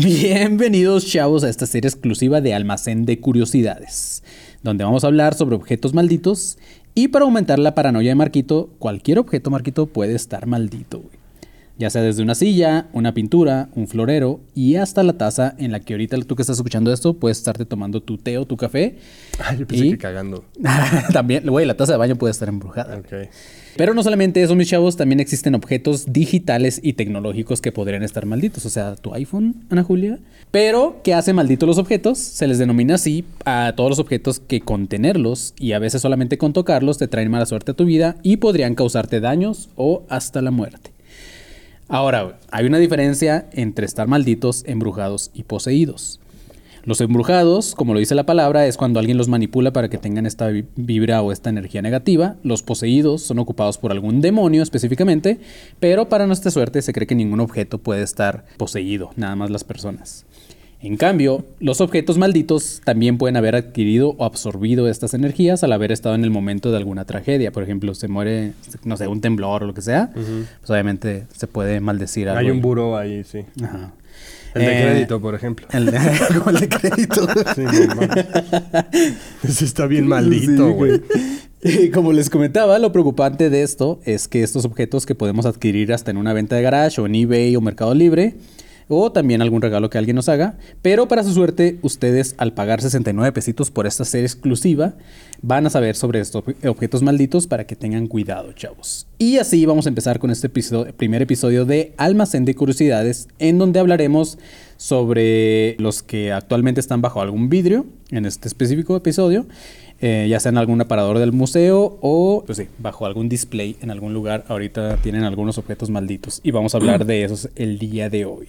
Bienvenidos chavos a esta serie exclusiva de Almacén de Curiosidades, donde vamos a hablar sobre objetos malditos y para aumentar la paranoia de Marquito, cualquier objeto Marquito puede estar maldito, güey. Ya sea desde una silla, una pintura, un florero y hasta la taza en la que ahorita tú que estás escuchando esto puedes estarte tomando tu té o tu café. Ay, yo pensé Y- que cagando. también, güey, la taza de baño puede estar embrujada. Ok. Pero no solamente eso, mis chavos, también existen objetos digitales y tecnológicos que podrían estar malditos. O sea, tu iPhone, Ana Julia. Pero, ¿qué hace malditos los objetos? Se les denomina así a todos los objetos que con tenerlos y a veces solamente con tocarlos te traen mala suerte a tu vida y podrían causarte daños o hasta la muerte. Ahora, hay una diferencia entre estar malditos, embrujados y poseídos. Los embrujados, como lo dice la palabra, es cuando alguien los manipula para que tengan esta vi- vibra o esta energía negativa. Los poseídos son ocupados por algún demonio específicamente, pero para nuestra suerte se cree que ningún objeto puede estar poseído, nada más las personas. En cambio, los objetos malditos también pueden haber adquirido o absorbido estas energías al haber estado en el momento de alguna tragedia. Por ejemplo, se muere, no sé, un temblor o lo que sea, pues obviamente se puede maldecir algo. Hay un buró ahí, sí. Ajá. El de Eh, crédito, por ejemplo. El de, como el de crédito. Sí, no. Ese está bien maldito, güey. Como les comentaba, lo preocupante de esto es que estos objetos que podemos adquirir hasta en una venta de garage o en eBay o Mercado Libre, o también algún regalo que alguien nos haga, pero para su suerte, ustedes al pagar 69 pesitos por esta serie exclusiva, van a saber sobre estos ob- objetos malditos para que tengan cuidado, chavos. Y así vamos a empezar con este primer episodio de Almacén de Curiosidades, en donde hablaremos sobre los que actualmente están bajo algún vidrio, en este específico episodio, eh, ya sea en algún aparador del museo o, pues bajo algún display en algún lugar. Ahorita tienen algunos objetos malditos y vamos a hablar de esos el día de hoy.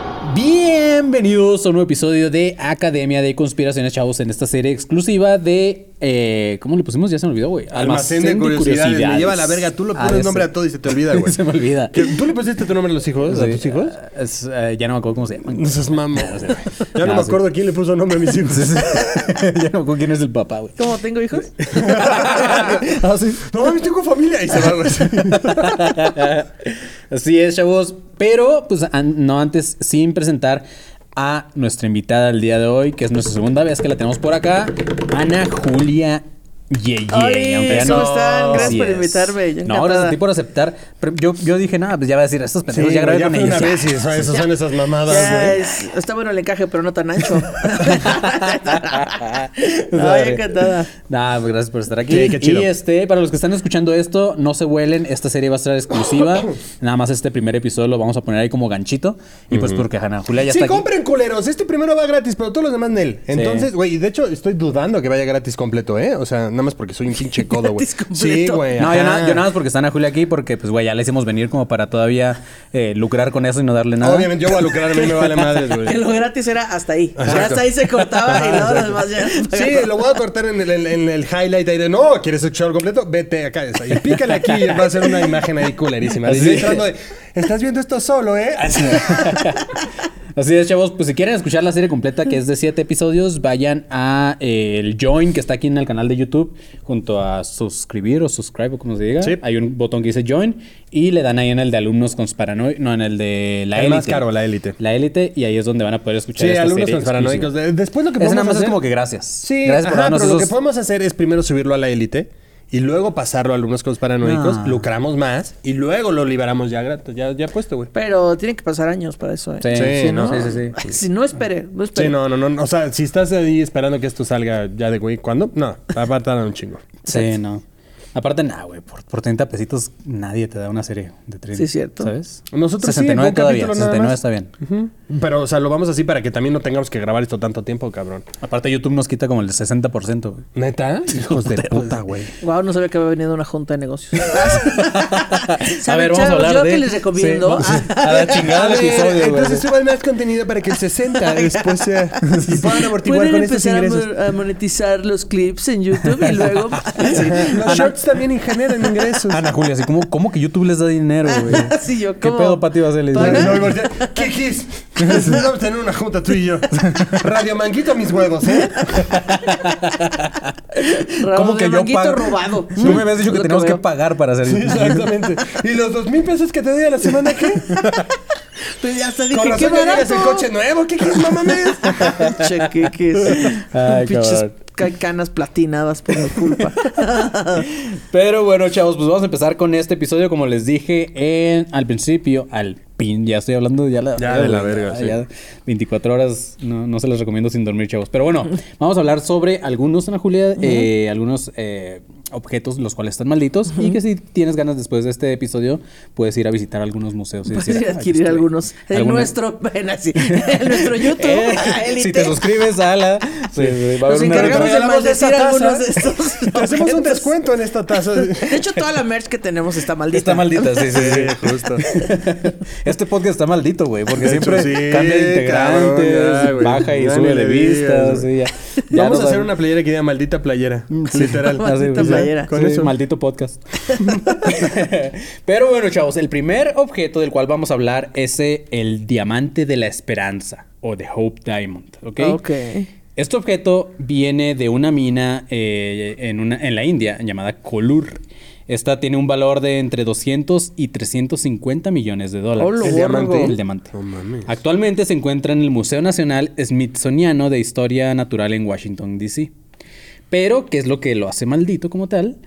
Bienvenidos a un nuevo episodio de Academia de Conspiraciones, chavos, en esta serie exclusiva de... eh, ¿Cómo le pusimos? Ya se me olvidó, güey. Almacén de curiosidades. Me lleva a la verga. Tú lo Ah, pones nombre a todo y se te olvida, güey. se me olvida. ¿Qué- ¿Tú le pusiste tu nombre a los hijos? ¿A Sí, tus hijos? ah, es, eh, ya no me acuerdo cómo se llaman. No seas mamá. Ya no No, me sí. acuerdo quién le puso nombre a mis hijos. ya no me acuerdo quién es el papá, güey. ¿Cómo tengo hijos? ah, sí. No mames, tengo familia. Y se va, güey. Así es, chavos. Pero, pues, an- no antes, sin presentar a nuestra invitada del día de hoy, que es nuestra segunda vez que la tenemos por acá, Ana Julia Yeye. Oli, aunque ya ¿cómo no- están? Gracias por es. invitarme, yo No, gracias a ti por aceptar. Pero yo, yo dije, nada, pues ya va a decir, estos pendejos Sí, ya grabé ya con ellos. una vez y eso, son esas mamadas, Ya güey. es- está bueno el encaje, pero no tan ancho. No, encantada. Nada, pues gracias por estar aquí. Sí, qué chido. Y este, para los que están escuchando esto, no se vuelen, esta serie va a estar exclusiva. Nada más este primer episodio lo vamos a poner ahí como ganchito. Y pues porque Ana Julia ya Sí, está aquí. compren culeros. Este primero va gratis, pero todos los demás Nel. Entonces, güey, y de hecho estoy dudando que vaya gratis completo, ¿eh? O sea, nada más porque soy un pinche codo, güey. Sí, güey. No, yo, nada- yo nada más porque está Ana Julia aquí, porque pues güey, ya le hicimos venir como para todavía eh, lucrar con eso y no darle nada. Obviamente yo voy a lucrar, a mí me vale madres, güey. Que lo gratis era hasta ahí. Ya Exacto. hasta ahí se cortaba y luego los demás ya. Sí, lo voy a cortar en el, en- en el highlight ahí de no, ¿quieres escuchar completo? Vete acá, está. Y pícale aquí y va a ser una imagen ahí culerísima. Entrando de, estás viendo esto solo, ¿eh? Así es, chavos, pues si quieren escuchar la serie completa, que es de siete episodios, vayan a eh, el Join, que está aquí en el canal de YouTube, junto a suscribir o subscribe, o como se diga. Sí. Hay un botón que dice Join y le dan ahí en el de alumnos con paranoia, no, en el de la El élite. más caro, la élite. La élite, y ahí es donde van a poder escuchar Sí, esta alumnos serie exclusiva. Después lo que podemos nada más hacer... es como que gracias. Sí, gracias por ajá, darnos pero lo que podemos hacer es primero subirlo a la élite y luego pasarlo a alumnos con paranoicos, No. lucramos más y luego lo liberamos ya gratis, ya, ya puesto, güey. Pero tienen que pasar años para eso, ¿eh? Sí, Sí, sí, ¿no? sí, sí, sí. Si no espere, no espere. Sí, no, no, no. O sea, si estás ahí esperando que esto salga ya de güey, ¿cuándo? No, va a tardar un chingo. Sí, no. Aparte, nada, güey. Por, por 30 pesitos nadie te da una serie de trading. Sí, es cierto. ¿Sabes? Nosotros sí, 69 un todavía. capítulo nada 69 más. está bien. Ujú. Pero, o sea, lo vamos así para que también no tengamos que grabar esto tanto tiempo, cabrón. Aparte, YouTube nos quita como el 60%, güey. ¿Neta? Hijos de puta, güey. Wow, no sabía que había venido una junta de negocios. A ver, vamos a hablar yo de... que les recomiendo. Sí, a la chingada el A ver, episodio, güey. entonces suban más contenido para que el 60 después sea... Y puedan amortiguar con estos empezar a, ingresos. a monetizar los clips en YouTube y luego. Sí. Los shorts también generan ingresos. Ana Julia, así como, ¿cómo que YouTube les da dinero, güey? Sí, yo, ¿Qué ¿cómo? pedo, Pati, vas a le ¿Paga? dice? No, y voltea, ¿Qué quis? Vamos a tener una junta tú y yo. Radio Manguito mis huevos, ¿eh? ¿Cómo que yo pago? robado. Tú me habías dicho que Lo teníamos que pagar para hacer Sí, exactamente. ¿Y los dos mil pesos que te doy a la semana qué? Pues ya hasta dije, Con qué razón barato. el coche nuevo. ¿Qué quieres, mamá? Chequeques. Ay, cabrón. Ca- canas platinadas por mi culpa. Pero bueno, chavos, pues vamos a empezar con este episodio, como les dije en, al principio, al pin, ya estoy hablando ya, la, Ya de la verga, sí. ya 24 horas, no, no se los recomiendo sin dormir, chavos. Pero bueno, vamos a hablar sobre algunos, Ana Julia, eh, algunos eh, objetos los cuales están malditos y que si tienes ganas después de este episodio, puedes ir a visitar algunos museos. y Puedes decir, ir a "Ah, adquirir estoy". algunos. En Alguna- nuestro, ven así, en nuestro YouTube. Eh, Élite. si te suscribes a la, sí, sí, va a Nos haber una encargamos de esa taza. algunos de estos. Te hacemos un descuento en esta taza. De hecho, toda la merch que tenemos está maldita. Está maldita, sí, sí, sí. justo. Este podcast está maldito, güey, porque De hecho, siempre sí, cambia de integrantes, cabrón, ya, güey. baja y Ya sube de vistas, sí, Vamos a hacer una playera que diga maldita playera. Literal. Playera. Con Sí, eso. Maldito podcast. Pero bueno, chavos, el primer objeto del cual vamos a hablar es eh, el diamante de la esperanza o The Hope Diamond, ¿ok? Ok. Este objeto viene de una mina eh, en, una, en la India llamada Kolur. Esta tiene un valor de entre 200 y 350 millones de dólares. Oh, lo El diamante. El diamante. Actualmente se encuentra en el Museo Nacional Smithsoniano de Historia Natural en Washington, D.C. Pero, ¿qué es lo que lo hace maldito como tal?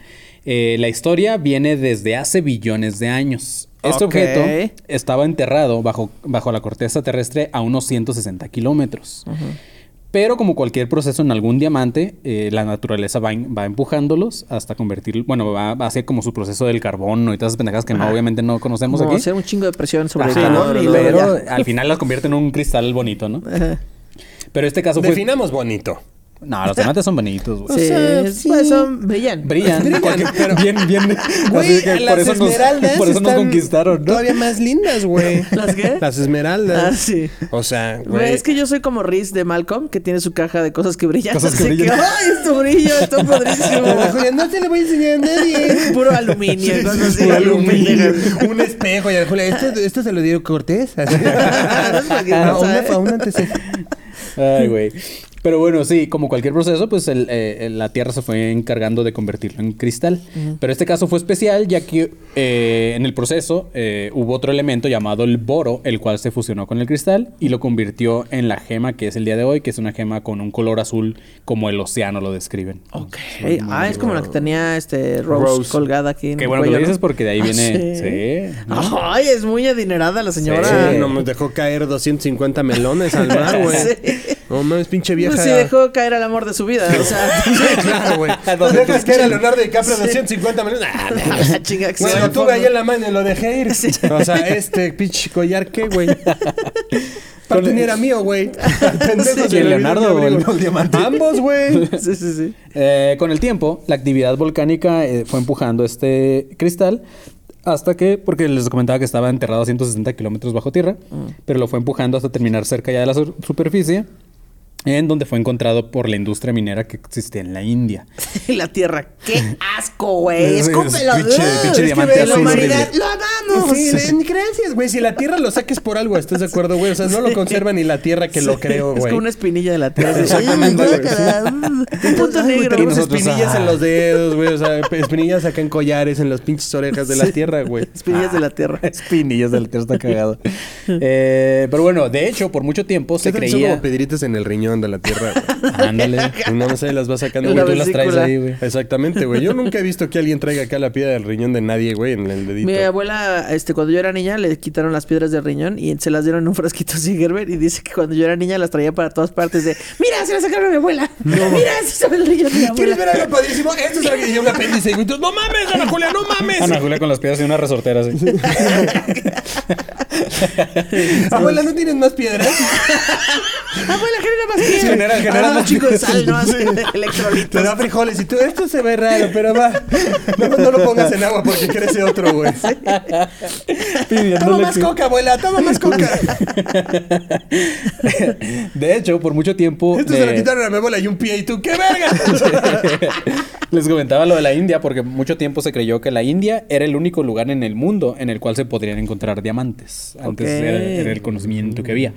Eh, la historia viene desde hace billones de años. Este objeto estaba enterrado bajo, bajo la corteza terrestre a unos 160 kilómetros. Pero como cualquier proceso en algún diamante, eh, la naturaleza va, va empujándolos hasta convertir, bueno, va, va a hacer como su proceso del carbono y todas esas pendejadas que no, obviamente no conocemos Como aquí. hacer un chingo de presión sobre Ajá, el calor no, y no, luego pero ya. al final las convierte en un cristal bonito, ¿no? Ajá. Pero este caso fue... Definamos bonito. No, los diamantes son bonitos, güey. Sí, sea, sí. pues son brillan. Brillan, porque- bien, bien. Güey, así que las por eso nos, esmeraldas por eso nos conquistaron, ¿no? Todavía más lindas, güey. ¿Las qué? Las esmeraldas. Ah, sí. O sea, Güey, es que yo soy como Riz de Malcolm, que tiene su caja de cosas que brillan. Cosas que brillan. ¡Ay, esto brilla! Está padrísimo. Ana Julia, no te le voy a enseñar a nadie. Puro aluminio. y cosas así. Puro aluminio. Un espejo. Y Ana Julia, esto, esto se lo dio Cortés. Así. una- ¿eh? a. Ay, güey. Pero bueno, sí, como cualquier proceso, pues el, eh, la Tierra se fue encargando de convertirlo en cristal. Pero este caso fue especial ya que eh, en el proceso eh, hubo otro elemento llamado el boro, el cual se fusionó con el cristal y lo convirtió en la gema que es el día de hoy, que es una gema con un color azul como el océano lo describen. Ok. Ah, es como la que tenía este Rose, Rose. colgada aquí en Qué el bueno que lo porque de ahí Ah, viene... ¿sí? Sí. ¿no? Ay, es muy adinerada la señora. Sí, no me dejó caer 250 melones al mar, güey. Sí. No mames, pinche vieja. Pues sí dejó caer al amor de su vida. O sea, Claro, güey. No, ¿Dejas sí. que era Leonardo DiCaprio 250 melones? Ah, no. la chinga que Bueno, lo tuve ahí en la mano y lo dejé ir. O sea, este pinche collar, ¿qué, güey? Parte ni era mío, güey. Pendejo, se ¿Quién, le Leonardo o el- diamante? Ambos, güey. Sí, sí, sí. Eh, con el tiempo, la actividad volcánica eh, fue empujando este cristal hasta que, porque les comentaba que estaba enterrado a 160 kilómetros bajo tierra, pero lo fue empujando hasta terminar cerca ya de la su- superficie, en donde fue encontrado por la industria minera que existía en la India. Y la tierra. ¡Qué asco, güey! Es- es ¡Escúpelo! pinche- Es diamante azul La humanidad lo amamos. Sí, le- gracias, güey. Si la tierra lo saques por algo, ¿estás de acuerdo, güey? O sea, no lo conserva ni la tierra que lo creó, Es güey. como una espinilla de la tierra. Exactamente, Un punto negro. Tenemos espinillas ah. en los dedos, güey. O sea, espinillas acá en collares, en las pinches orejas de la tierra, güey. Espinillas de la tierra. Espinillas del tierra está cagado. Eh, pero bueno, de hecho, por mucho tiempo se ¿Qué tal Son creía... como en el riñón de la tierra, güey. Ándale. Y no, no sé, las vas sacando, güey. Tú las traes vesícula. ahí, güey. Exactamente, güey. Yo nunca he visto que alguien traiga acá la piedra del riñón de nadie, güey, en el dedito. Mi abuela este, cuando yo era niña, le quitaron las piedras del riñón y se las dieron en un frasquito así, Gerber. Y dice que cuando yo era niña las traía para todas partes de, mira, se las sacaron a mi abuela. Mira, se sabe el riñón de mi ¿Quieres abuela. ver algo padrísimo? Esto es algo que un apéndice. Y tú, no mames, Ana Julia, no mames. Ana Julia con las piedras y una resortera así. Abuela, ¿no tienes más piedras? Abuela, genera más piedras. genera- genera Ah, chico de sal, ¿no? Así, Te electrolitos. da frijoles y tú, esto se ve raro, pero va. No, no lo pongas en agua porque crece otro, güey. Toma más coca, abuela, toma más coca. De hecho, por mucho tiempo. Esto de- se lo quitaron a mi abuela y un pie y tú, ¡qué verga! Les comentaba lo de la India porque mucho tiempo se creyó que la India era el único lugar en el mundo en el cual se podrían encontrar diamantes. Antes Ok. era, era el conocimiento que había.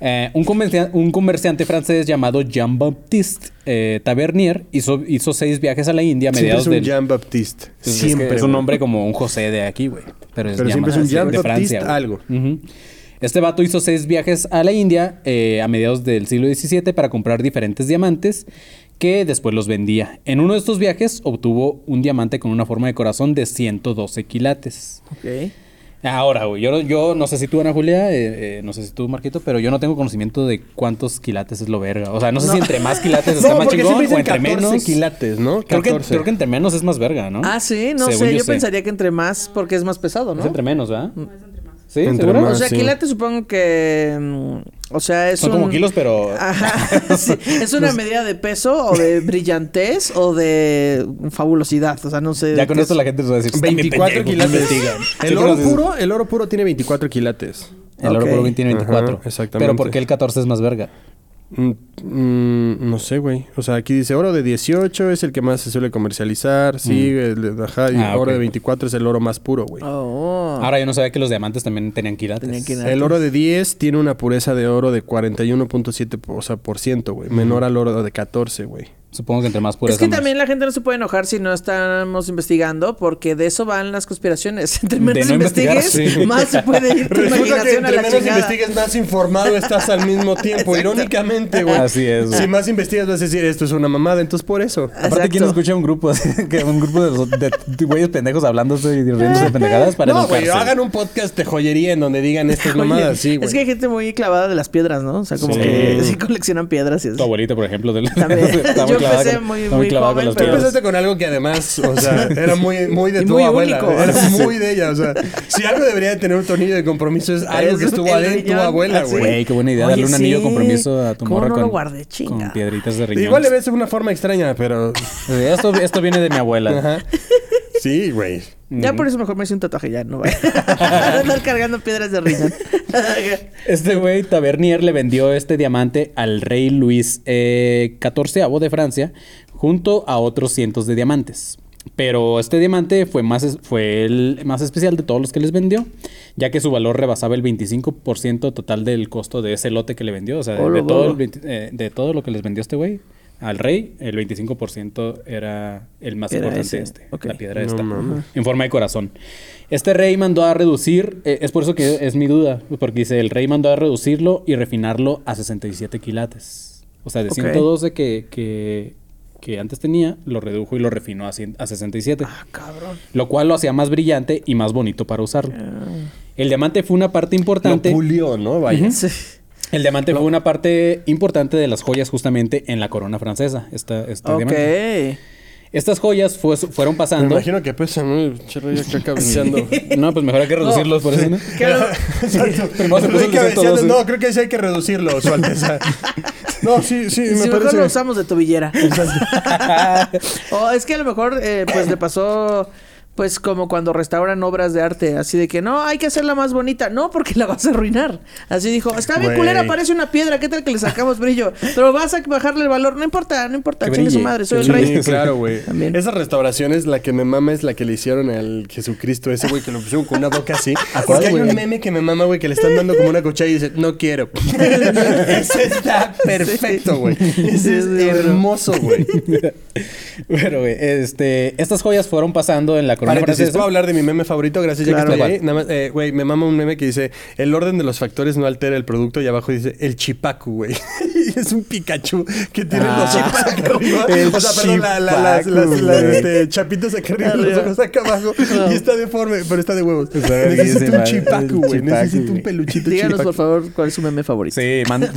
Eh, un, comercia- un comerciante francés llamado Jean-Baptiste eh, Tavernier hizo, hizo seis viajes a la India a Siempre mediados es un del... Jean Baptiste. Es, que Siempre. es un nombre como un José de aquí, güey. Pero, Pero siempre es un llamado Jean de Baptiste güey. algo. Este vato hizo seis viajes a la India eh, a mediados del siglo XVII para comprar diferentes diamantes que después los vendía. En uno de estos viajes obtuvo un diamante con una forma de corazón de 112 quilates. Ok. Ahora, güey, yo, yo no sé si tú, Ana Julia, eh, eh, no sé si tú, Marquito, pero yo no tengo conocimiento de cuántos quilates es lo verga. O sea, no sé si entre más quilates está No, más chingón o entre 14 menos. quilates, ¿no? Creo que, 14. creo que entre menos es más verga, ¿no? Ah, sí, no Según sé. Yo, sé. pensaría que entre más, porque es más pesado, ¿no? Es entre menos, ¿verdad? ¿Sí? Entre ¿Seguro? más. O sea, sí. quilate supongo que. O sea, es Son un- como kilos, pero... Ajá. sí, Es una medida de peso o de brillantez o de fabulosidad. O sea, no sé. Ya con esto es. la gente se va a decir... "Están bien 24 pendejos, quilates. investigan". El oro puro, el oro puro tiene 24 quilates. El oro puro tiene 24. Ajá, exactamente. Pero ¿por qué el 14 es más verga? Mm, mm, no sé, güey. O sea, aquí dice oro de 18 es el que más se suele comercializar. Sí, el de- ajá, y Mm. Ah, oro de 24 es el oro más puro, güey. Oh. Ahora yo no sabía que los diamantes también tenían quilates. Tenían quilates. El oro de 10 tiene una pureza de oro de 41.7 o sea, por ciento, güey. Menor al oro de 14, güey. Supongo que entre más pureza Es que más. también la gente no se puede enojar si no estamos investigando, porque de eso van las conspiraciones. Entre menos no investigues, sí. más se puede ir tu Resulta que entre la menos chingada. investigues, más informado estás al mismo tiempo. Irónicamente, güey. Así es, güey. Si más investigas, vas a decir, esto es una mamada. Entonces, por eso. Aparte, Exacto. ¿quién escucha un grupo que un grupo de, los- de- de güeyes pendejos hablándose y riéndose de pendejadas para No, güey, hagan un podcast de joyería en donde digan estas mamadas. Sí, güey. es que hay gente muy clavada de las piedras, ¿no? O sea, como Sí. que sí coleccionan piedras y Tu eso. abuelita, por ejemplo. Del... También. Muy Yo clavada empecé con- muy- está muy clavada joven, con pero- empezaste con algo que además, o sea, era muy, muy de Y tu muy abuela. único. Era muy de ella. O sea, si algo debería de tener un tornillo de compromiso es algo Es que estuvo adentro tu abuela, güey. Güey, qué buena idea. Oye, Darle un anillo de sí. compromiso a tu ¿Cómo morra no con, lo guardé, chinga? con piedritas de riñón. Igual le ves de una forma extraña, pero... Esto, esto viene de mi abuela. Ajá. Sí, güey. Ya por eso mejor me hice un tatuaje ya, no vaya a andar cargando piedras de riñón. Este güey, Tavernier, le vendió este diamante al rey Luis eh, XIV de Francia, junto a otros cientos de diamantes. Pero este diamante fue, más, fue el más especial de todos los que les vendió, ya que su valor rebasaba el 25% total del costo de ese lote que le vendió. O sea, de, todo, el 20 eh, de todo lo que les vendió este güey al rey, el 25% era el más Era importante ese. este, Ok. la piedra No esta, en forma de corazón. Este rey mandó a reducir, eh, es por eso que es mi duda, porque dice, el rey mandó a reducirlo y refinarlo a 67 quilates. O sea, de Ok. 112 que, que, que antes tenía, lo redujo y lo refinó a, 100 a 67. Ah, cabrón. Lo cual lo hacía más brillante y más bonito para usarlo. Ah. El diamante fue una parte Lo importante. pulió, ¿no? Vaya. Sí. El diamante fue una parte importante de las joyas justamente en la corona francesa. Esta, este Ok. diamante. Estas joyas fue- fueron Me pasando. imagino que pesa, ¿no? Cherro ya acá cabeceando. No, pues mejor hay que reducirlos por eso, ¿no? Exacto. Primero se puso el de Cabeceando. 112. No, creo que sí hay que reducirlo, su alteza. No, sí, sí, Si me mejor parece. lo usamos de tobillera. o es que a lo mejor eh, pues le pasó pues como cuando restauran obras de arte, así de que no, hay que hacerla más bonita, no porque la vas a arruinar. Así dijo, está bien culera, parece una piedra, ¿qué tal que le sacamos brillo? Pero vas a bajarle el valor, no importa, no importa, chingue su madre, soy el rey. claro, güey. También. Esa restauración es la que me mama, es la que le hicieron al Jesucristo, ese güey que lo pusieron con una boca así. cuál, Porque hay un meme que me mama, güey, que le están dando como una cuchara y dice, no quiero. ese está perfecto, güey. Ese es bueno. hermoso, güey. Pero, güey, este, estas joyas fueron pasando en la Paréntesis, ¿puedo hablar de mi meme favorito? Gracias, ya Claro. que estoy ahí. Nada más, eh, güey, me mama un meme que dice: El orden de los factores no altera el producto. Y abajo dice: El chipacu, güey. Es un Pikachu que tiene Ah. los ojos acá arriba. El o sea, perdón, la- la- las, las- las, este, chapitos acá arriba, los ojos acá abajo. Y está deforme, pero está de huevos. Necesito un chipacu, güey. chipacu, Necesito un peluchito Díganos, chipacu. por favor, cuál es su meme favorito. Sí, manda.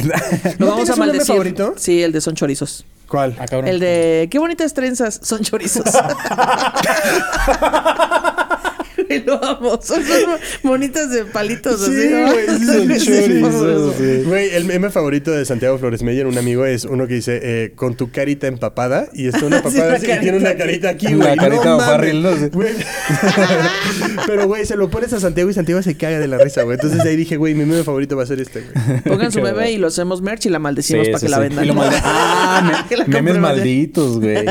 Lo ¿No vamos a un meme maldecir. favorito? Sí, el de son chorizos. ¿Cuál? Ah. El de qué bonitas trenzas son chorizos. Güey, lo amo. Son, son bonitas de palitos Sí, así, ¿no? güey, sí, son Sí, chorizos, sí. güey. Güey, el meme favorito de Santiago Flores Meyer, un amigo, es uno que dice eh, con tu carita empapada y está una Sí, papada la así, y tiene una carita aquí, Una güey. carita no mames, ¿no? Sí. güey. Pero, güey, se lo pones a Santiago y Santiago se caga de la risa, güey. Entonces ahí dije, güey, mi meme favorito va a ser este, güey. Pongan su meme y lo hacemos merch y la maldecimos Sí, para sí, que la sí. vendan. Y lo ah, Que la me- memes compren, malditos, güey.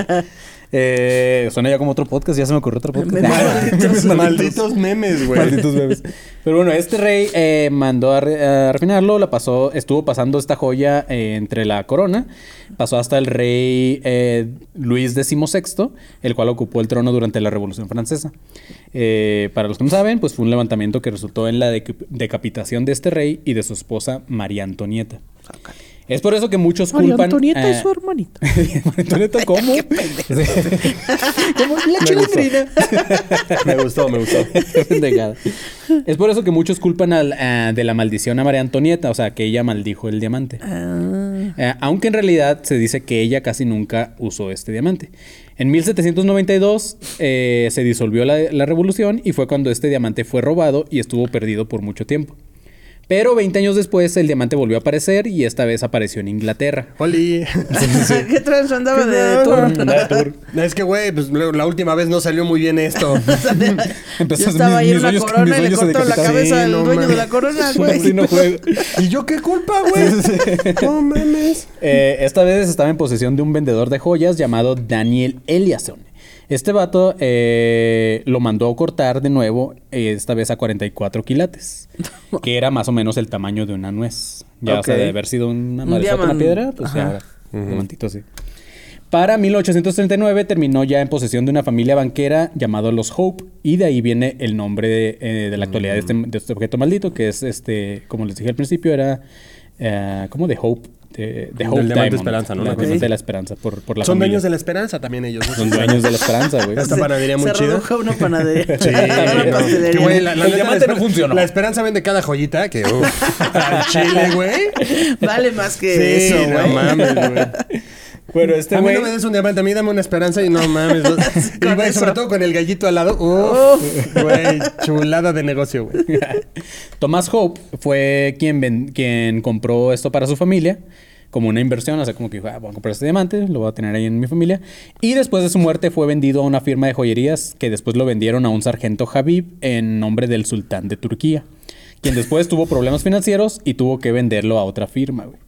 Eh, suena ya como otro podcast, ya se me ocurrió otro podcast. Memes malditos. Malditos memes, güey. Malditos memes. Pero bueno, este rey eh, mandó a, re- a refinarlo, la pasó, estuvo pasando esta joya eh, entre la corona, pasó hasta el rey eh, Luis XVI, el cual ocupó el trono durante la Revolución Francesa. Eh, para los que no saben, pues fue un levantamiento que resultó en la deca- decapitación de este rey y de su esposa María Antonieta. Es por eso que muchos María culpan... Antonieta eh, es su hermanita. María Antonieta, ¿cómo? Como la chilindrina. Me gustó, me gustó. Es por eso que muchos culpan al, ah, de la maldición a María Antonieta, o sea, que ella maldijo el diamante. Eh, aunque en realidad se dice que ella casi nunca usó este diamante. En 1792 eh, se disolvió la, la revolución y fue cuando este diamante fue robado y estuvo perdido por mucho tiempo. Pero 20 años después el diamante volvió a aparecer y esta vez apareció en Inglaterra. Oli. ¿Qué trans andaba ¿Qué de tour? Andaba de tour. Es que, güey, pues la la última vez no salió muy bien esto. Empezó Yo estaba ahí mis- en sueños- corona mis y le cortó la cabeza Sí, al no dueño de la corona, Sí, güey. no. ¿Y yo qué culpa, güey? No mames. Eh, esta vez estaba en posesión de un vendedor de joyas llamado Daniel Eliasson. Este vato eh, lo mandó a cortar de nuevo, esta vez a 44 quilates, que era más o menos el tamaño de una nuez. Ya, o sea, de haber sido una Un una piedra, pues Ajá. ya, diamantito así. Para 1839 terminó ya en posesión de una familia banquera llamado los Hope y de ahí viene el nombre de, eh, de la actualidad de, este, de este objeto maldito que es este, como les dije al principio, era eh, como de Hope, de, de Hope diamante Diamond, Esperanza, ¿no? La Ok. diamante de la esperanza por, por la Son familia. dueños de la esperanza también ellos. ¿no? Son dueños de la esperanza, güey. Esta panadería muy Se chida. redujo a una panadería. Sí, no. Que, güey, la, la El diamante no funcionó. La esperanza vende cada joyita que, uff, al chile, güey. Vale más que Sí, eso, no güey. mames, güey. Bueno, este a mí no me des un diamante, a mí dame una esperanza y no mames. y, eso. sobre todo con el gallito al lado. Güey, chulada de negocio, güey. Thomas Hope fue quien, ven- quien compró esto para su familia como una inversión, o sea, como que dijo, ah, voy a comprar este diamante, lo voy a tener ahí en mi familia. Y después de su muerte fue vendido a una firma de joyerías que después lo vendieron a un sargento Habib en nombre del sultán de Turquía, quien después tuvo problemas financieros y tuvo que venderlo a otra firma, güey.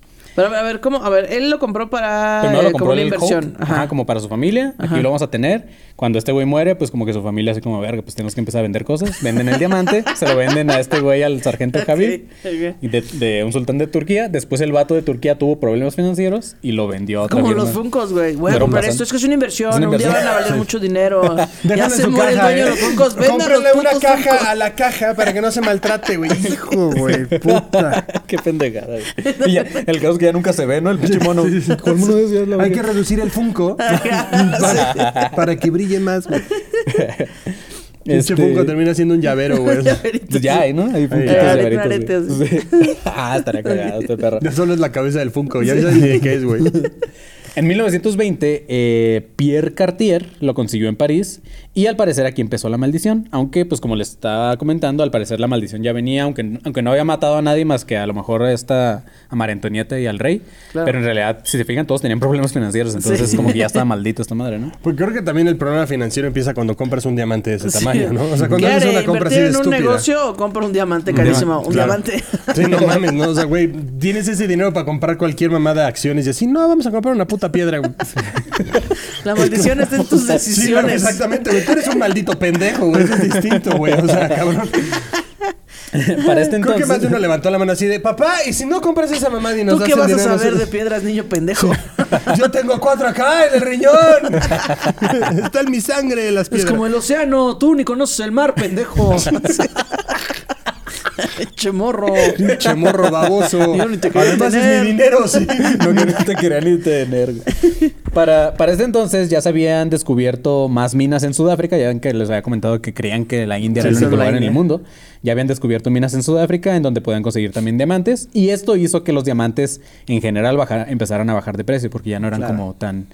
Pero a ver, ¿cómo? A ver, él lo compró para Primero lo eh, compró como una el inversión. Ajá, como para su familia. Aquí Ajá. lo vamos a tener. Cuando este güey muere, pues como que su familia así como, verga, pues tenemos que empezar a vender cosas. Venden el diamante, se lo venden a este güey, al sargento Habib, ok. y de, de un sultán de Turquía. Después el vato de Turquía tuvo problemas financieros y lo vendió a otra Como los Funcos, güey. Voy a comprar esto. Es que es una inversión. Es una Un día van a valer mucho dinero. ya se muere el caja, dueño de ¿eh? los Funcos. Los Cómprenle una caja a la caja para que no se maltrate, güey. Hijo, güey, puta. Qué pendejada, güey. Y ya, el caso es que ya nunca se ve, ¿no? El pinche mono. La Hay que reducir el Funko para, para que brille más, güey. Pinche Este- Funko termina siendo un llavero, güey. Pues ya hay, ¿no? Hay puntitos Eh, de arete, varitos, güey. arete, Sí. Ah, estaría cagado este perro. Ya solo es la cabeza del Funko. Ya no sabes ni de qué es, güey. En 1920, eh, Pierre Cartier lo consiguió en París y al parecer aquí empezó la maldición. Aunque, pues como les estaba comentando, al parecer la maldición ya venía, aunque, aunque no había matado a nadie más que a lo mejor a esta a María Antonieta y al rey. Claro. Pero en realidad, si se fijan, todos tenían problemas financieros. Entonces, Sí. como que ya estaba maldito esta madre, ¿no? Pues creo que también el problema financiero empieza cuando compras un diamante de ese Sí. tamaño, ¿no? O sea, cuando ¿Qué haces una compra así ¿Invertir de en un estúpida. negocio o compro un diamante carísimo? Un Claro. diamante. Sí, no mames, ¿no? O sea, güey, tienes ese dinero para comprar cualquier mamada de acciones y así, no, vamos a comprar una puta piedra, güey. La maldición está en tus Sí, claro, decisiones. exactamente, güey. Tú eres un maldito pendejo, güey. Eso es distinto, güey. O sea, cabrón. Para este Creo entonces. que más de uno levantó la mano así de, papá, ¿y si no compras esa mamá y nos ¿Tú das qué vas a dinero saber de nosotros?" piedras, niño pendejo? Yo tengo cuatro acá en el riñón. Está en mi sangre las Es piedras. como el océano, tú ni conoces el mar, pendejo. Che morro. Pinche morro baboso. Yo ni te Además tener. es mi dinero, sí. Lo que no te quería ni tener. Para, para este entonces ya se habían descubierto más minas en Sudáfrica. Ya ven que les había comentado que creían que la India era el único lugar en el mundo. Ya habían descubierto minas en Sudáfrica en donde podían conseguir también diamantes. Y esto hizo que los diamantes en general baja- empezaran a bajar de precio porque ya no eran Claro. como tan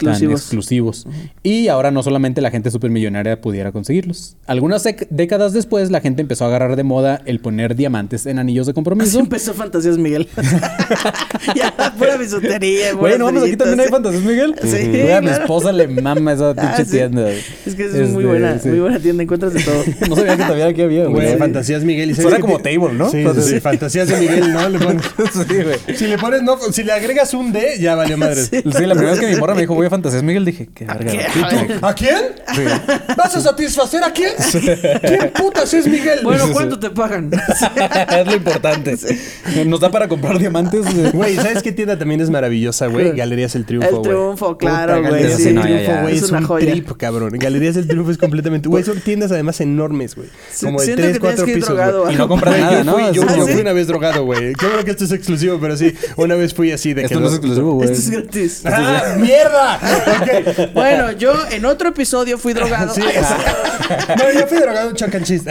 tan Exclusivos. Y ahora no solamente la gente supermillonaria pudiera conseguirlos. Algunas décadas después la gente empezó a agarrar de moda el poner diamantes en anillos de Así compromiso. empezó Fantasías Miguel. ya, pura bisutería. Güey, puras no mames, aquí también hay fantasías, Miguel. Sí, a mi claro. esposa le mama esa Ah, pinche sí. tienda. Es que es Este, muy buena, sí. muy buena tienda, encuentras de todo. No sabía que todavía aquí había, güey. Fantasías Miguel. ¿y Suena como table, ¿no? Sí, sí, Entonces- sí, Fantasías de Miguel, ¿no? Le pones- Sí, güey. si le pones, no, si le agregas un D, ya valió madre. Sí, la primera vez que mi morra me dijo, voy a fantasías, Miguel, dije, qué verga. ¿A quién? ¿Vas a satisfacer a quién? ¿Quién putas es Miguel? Bueno, ¿cuánto te pagan? es lo importante. Nos da para comprar diamantes. güey. ¿sabes qué tienda también es maravillosa, güey? Galerías El Triunfo, El güey. Triunfo, claro, güey, Galerías sí. El Triunfo, güey, Es un joya. trip, cabrón. Galerías El Triunfo es completamente... Güey, son tiendas además enormes, güey. Como de tres, cuatro que ir pisos, drogado güey. Y no compras Güey, nada, yo ¿no? fui, yo, Ah, yo ¿sí? fui una vez drogado, güey. Qué bueno que esto es exclusivo, pero sí. Una vez fui así de que... Esto no es exclusivo, güey. Esto es gratis. ¡Ah, mierda! Ok. Bueno, yo en otro episodio fui drogado. Sí, exacto. No, yo fui drogado Chuck and Cheese.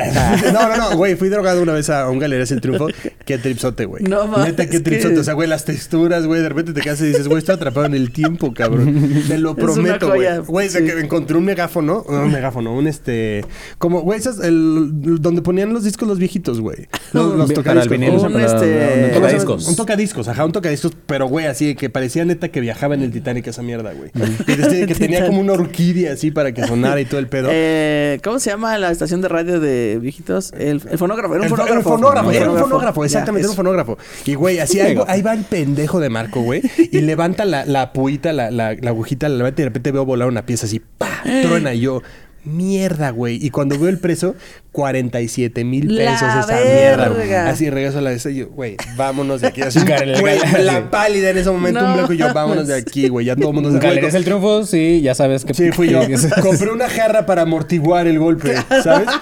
No, no, no, güey. Fui drogado una vez a un Galerías El Triunfo. Qué tripsote, güey. No mames, Neta, qué es tripsote. que- O sea, güey, las texturas, güey. De repente te quedas y dices, güey, estoy atrapado en el tiempo, cabrón. Te lo Es una prometo, güey. joya. Güey, o sea, Sí. que encontré un megáfono. No, un megáfono, un este. Como, güey, esas, el, donde ponían los discos los viejitos, güey. Los, los Para el tocadiscos. vinil, ¿cómo se Un, este- un tocadiscos. Un tocadiscos, ajá, un tocadiscos, pero güey, así que parecía neta que viajaba en el Titanic esa mierda, güey. Que, decía que tenía como una orquídea así para que sonara y todo el pedo. Eh, ¿Cómo se llama la estación de radio de viejitos? El, el fonógrafo. Era un fonógrafo. Era un fonógrafo, era un Fonógrafo. fonógrafo, Ya, exactamente, era un fonógrafo. Y güey, así ahí, ahí va el pendejo de Marco, güey, y levanta la, la puita, la, la, la agujita, la levanta y de repente veo volar una pieza así, ¡pa! Truena y yo. Mierda, güey. Y cuando veo el precio, 47 mil La pesos esa mierda, güey. Así regreso a la de yo, güey, vámonos de aquí. Así, güey, la pálida en ese momento, No. un blanco y yo, vámonos de aquí, güey. Ya todo el mundo se Galerías El Triunfo, sí, ya sabes que... Sí, fui yo. que- Compré una jarra para amortiguar el golpe, ¿sabes?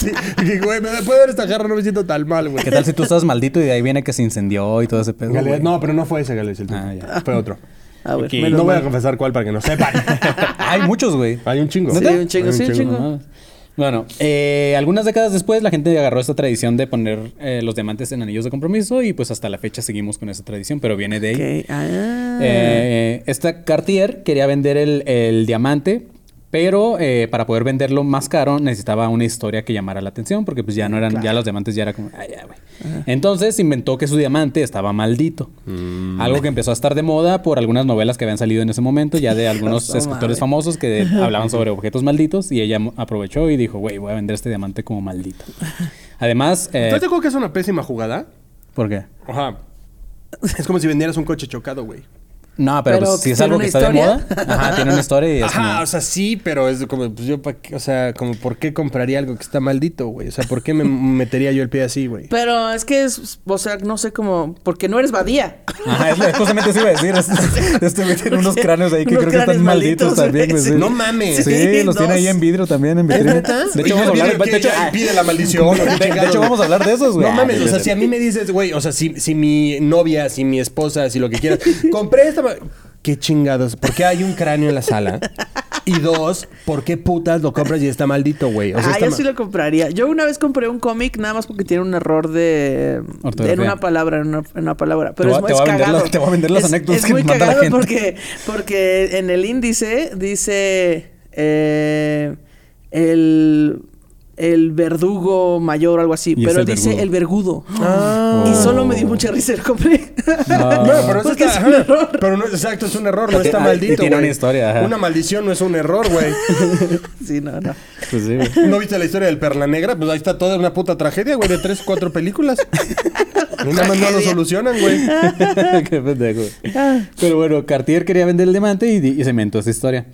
Sí, dije, güey, me puede dar esta jarra, no me siento tan mal, güey. ¿Qué tal si tú estás maldito y de ahí viene que se incendió y todo ese pedo? No, pero no fue ese Galerías el Ah, Triunfo. ya. Fue otro. No voy a confesar cuál para que no sepan. Hay muchos, güey. Hay un chingo. Sí, un chingo, Hay sí, un chingo. No. Bueno, eh, algunas décadas después la gente agarró esta tradición de poner eh, los diamantes en anillos de compromiso y pues hasta la fecha seguimos con esa tradición, pero viene de ahí. Ah. Eh, esta Cartier quería vender el, el diamante, pero eh, para poder venderlo más caro necesitaba una historia que llamara la atención, porque pues ya no eran, ya los diamantes ya era como, ay, ya, güey. Entonces inventó que su diamante estaba maldito. Algo que empezó a estar de moda por algunas novelas que habían salido en ese momento, ya de algunos No escritores famosos que hablaban sobre objetos malditos, y ella aprovechó y dijo, güey, voy a vender este diamante como maldito. Además, eh, ¿Estás de acuerdo que es una pésima jugada? ¿por qué? Ajá. Es como si vendieras un coche chocado, güey. No, pero, Pero pues, si es ¿tiene algo que está de moda, ajá, tiene una historia y es Ajá, como- o sea, sí, pero es como, pues yo, pa' qué- o sea, como, ¿por qué compraría algo que está maldito, güey? O sea, ¿por qué me metería yo el pie así, güey? Pero es que es, o sea, no sé cómo, porque no eres Badía. Ajá, es justamente eso iba a decir. Este, güey tiene unos cráneos ahí que creo que están malditos malditos, también, güey. sí. No mames. Sí, Sí, los tiene ahí en vidrio también, en neta? De hecho, vamos a hablar, ¿que de hecho, ya pide la maldición. de- hecho, vamos a hablar de esos, güey. No mames, Ah, o sea, si a mí me dices, güey, o sea, si, si mi novia, si mi esposa, si lo que quieras, compré esta. ¿Qué chingados? ¿Por qué hay un cráneo en la sala? Y dos, ¿por qué putas lo compras y está maldito, güey? O sea, ah, yo sí lo compraría. Yo una vez compré un cómic nada más porque tiene un error de... Ortografía. En una palabra, en una, en una palabra. Pero Te es, vender cagado. te voy a vender las Es- anécdotas Es que muy manda la cagado gente. porque, porque en el índice dice... eh, el... El verdugo mayor o algo así. Y Pero el dice vergudo. el vergudo. Ah. Y solo me dio mucha risa lo compré. No. No, pero eso está, es un ajá. error. Pero no, exacto, es un error, no está ah, y maldito, tiene una historia, ajá. Una maldición no es un error, güey. sí, no, no. Pues sí. ¿No viste la historia del Perla Negra? Pues ahí está toda una puta tragedia, güey, de tres, cuatro películas. Y nada más no lo solucionan, güey. Qué pendejo. Pero bueno, Cartier quería vender el diamante y, y se inventó esa historia.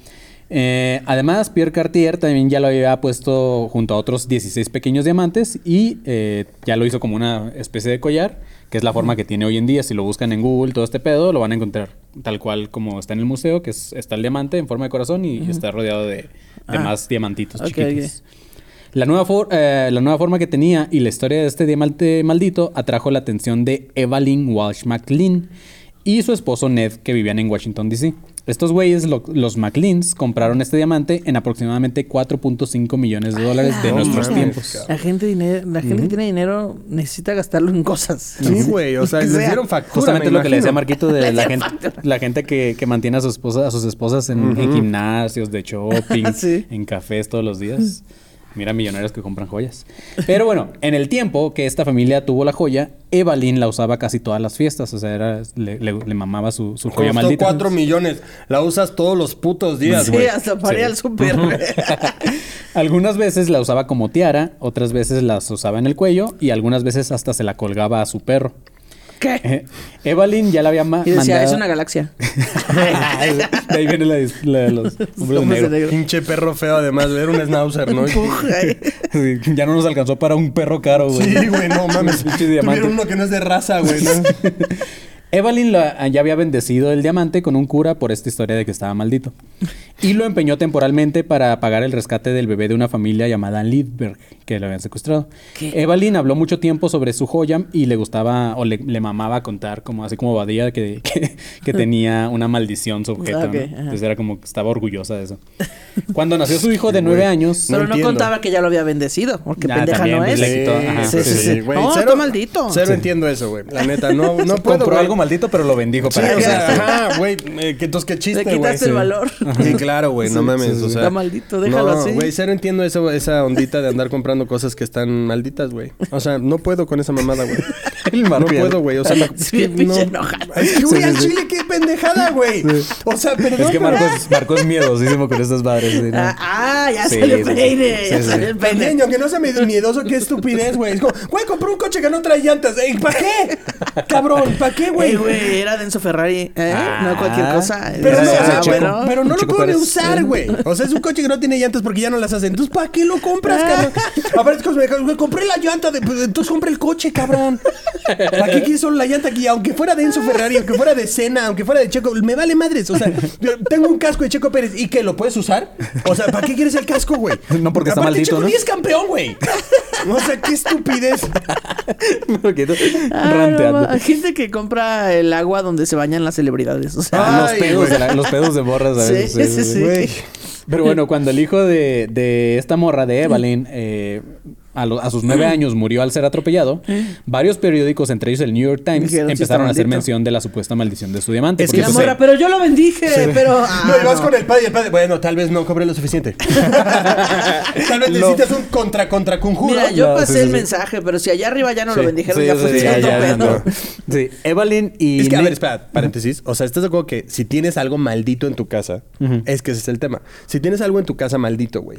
Eh, además, Pierre Cartier también ya lo había puesto junto a otros 16 pequeños diamantes y eh, ya lo hizo como una especie de collar, que es la forma que tiene hoy en día. Si lo buscan en Google, todo este pedo, lo van a encontrar tal cual como está en el museo, que es, está el diamante en forma de corazón y, está rodeado de, de Ah. más diamantitos chiquitos. La nueva, for- eh, la nueva forma que tenía y la historia de este diamante maldito atrajo la atención de Evelyn Walsh McLean y su esposo Ned, que vivían en Washington, D.C. Estos güeyes, lo- los McLeans, compraron este diamante en aproximadamente 4.5 millones de dólares de No nuestros tiempos. La gente, dinero, la gente que tiene dinero necesita gastarlo en cosas. Sí, güey. O sea, les dieron factura. Justamente me lo que le decía. Marquito de la gente, la gente que, que mantiene a, su esposa, a sus esposas en, en gimnasios, de shopping, Sí. en cafés todos los días. Mira, millonarios que compran joyas. Pero bueno, en el tiempo que esta familia tuvo la joya, Evalyn la usaba casi todas las fiestas. O sea, era, le, le- le mamaba su, su joya Costó maldita. 4 millones. La usas todos los putos días, Sí, hasta para Sí. al güey. Algunas veces la usaba como tiara, otras veces las usaba en el cuello y algunas veces hasta se la colgaba a su perro. ¿Qué? Eh, Evalyn ya la había ma- Y decía, mandado... es una galaxia. de ahí viene la, la de los hombres de negro. negro. Pinche perro feo, además. Era un schnauzer, ¿no? Sí, ya no nos alcanzó para un perro caro, güey. Sí, güey, no mames. Pinche diamante. Tuvieron uno que no es de raza, güey. ¿no? Evelyn la- ya había bendecido el diamante con un cura por esta historia de que estaba maldito. Y lo empeñó temporalmente para pagar el rescate del bebé de una familia llamada Lidberg, que lo habían secuestrado. ¿Qué? Evelyn habló mucho tiempo sobre su joya y le gustaba o le, le mamaba contar, como así como Badía, que, que, que tenía una maldición su objeto. Entonces era como que estaba orgullosa de eso. Cuando nació su hijo de nueve años, Pero no, contaba que ya lo había bendecido. Porque pendeja también, no es. le quitó, ajá, sí, sí, sí. güey, No, cero- está maldito. Cero Sí. entiendo eso, güey. La neta, no, no puedo, compró güey. algo maldito, pero lo bendijo Sí, para o sea, ajá, güey. eh, entonces qué chiste, Le güey. quitaste el valor. Sí, claro, güey, no mames, o sea. Está maldito, déjalo no, así. güey, cero entiendo eso, esa ondita de andar comprando cosas que están malditas, güey. O sea, no puedo con esa mamada, güey. No puedo, güey. O sea, la- es que no. Es que, güey, al chile, qué pendejada, güey. O sea, perdón. Es que pero- Marco es, Marco es miedosísimo con estas madres. ¿sí, no? Ah, ah, ya salió el peine. Ya salió el peine. Aunque no sea miedoso, qué estupidez, güey. Es como, güey, compré un coche que no trae llantas. Ey, ¿Para qué? Cabrón, ¿para qué, Güey, güey? güey, era Denso Ferrari. ¿eh? Ah. no cualquier cosa. Pero no, pero no lo puedo Pérez. usar, güey. O sea, es un coche que no tiene llantas porque ya no las hacen. Entonces, ¿para qué lo compras, cabrón? A ver, es como, güey, compré la llanta, de, pues, entonces compré el coche, cabrón. ¿Para qué quieres solo la llanta aquí? Aunque fuera de Enzo Ferrari, aunque fuera de Senna, aunque fuera de Checo, me vale madres. O sea, yo tengo un casco de Checo Pérez y que lo puedes usar. O sea, ¿para qué quieres el casco, güey? No, porque está Aparte, maldito, Checo ¿no? es campeón, güey. O sea, qué estupidez. Porque tú- Ah, no, ranteando. hay gente que compra el agua donde se bañan las celebridades. O sea, Ah, los, pedos de la- los pedos de morras a Sí, veces. sí, sí. Güey. Pero bueno, cuando el hijo de, de esta morra de Evelyn eh, a, lo- a sus nueve años murió al ser atropellado, varios periódicos, entre ellos el New York Times, Dijeron, "Sí empezaron a hacer maldito". mención de la supuesta maldición de su diamante. Es porque, la pues, morra, eh, pero yo lo bendije, pero. ah, No, y vas no. con el padre y el padre. Bueno, tal vez no cobre lo suficiente. tal vez necesitas un contra contra conjuro. Mira, yo No, pasé sí, el sí. mensaje, pero si allá arriba ya no sí, lo bendijeron, sí, ya fue ya, ya, no. Sí, Evelyn y... Es que, a ver, espera, paréntesis. O sea, ¿estás de acuerdo que si tienes algo maldito en tu casa, es que ese es el tema? Si tienes algo en tu casa maldito, güey.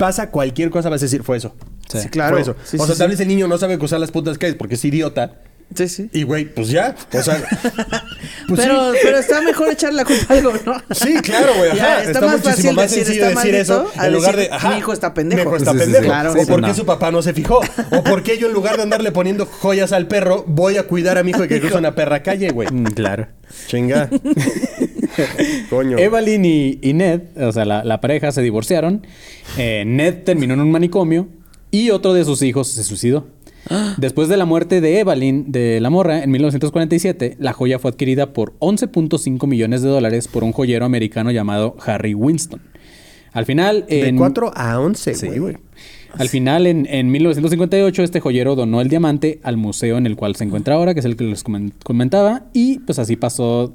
Pasa cualquier cosa, vas a decir, fue eso. Sí. Sí, claro. Fue eso. Sí, o sí, sea, sí. tal vez el niño no sabe usar las putas calles porque es idiota. Sí, sí. Y, güey, pues ya. O sea, pues pero, sí. pero está mejor echarle la culpa a algo, ¿no? Sí, claro, güey. Ajá. está Está, más muchísimo fácil más decir, sencillo está decir eso en lugar decir, de. Ajá, mi hijo está pendejo. Mi hijo está Sí, sí, sí. pendejo. Claro, o sí, por no. qué su papá no se fijó. O por qué yo, en lugar de andarle poniendo joyas al perro, voy a cuidar a mi hijo de que cruza una perra calle, güey. Mm, Claro. Chinga. Coño. Evelyn y, y Ned, o sea, la, la pareja se divorciaron. Eh, Ned terminó en un manicomio y otro de sus hijos se suicidó. Después de la muerte de Evelyn de la morra en 1947, la joya fue adquirida por 11.5 millones de dólares por un joyero americano llamado Harry Winston. Al final, De en 4 a 11, Sí, güey. güey. Al final, en, en 1958, este joyero donó el diamante al museo en el cual se encuentra ahora, que es el que les comen- comentaba, y pues así pasó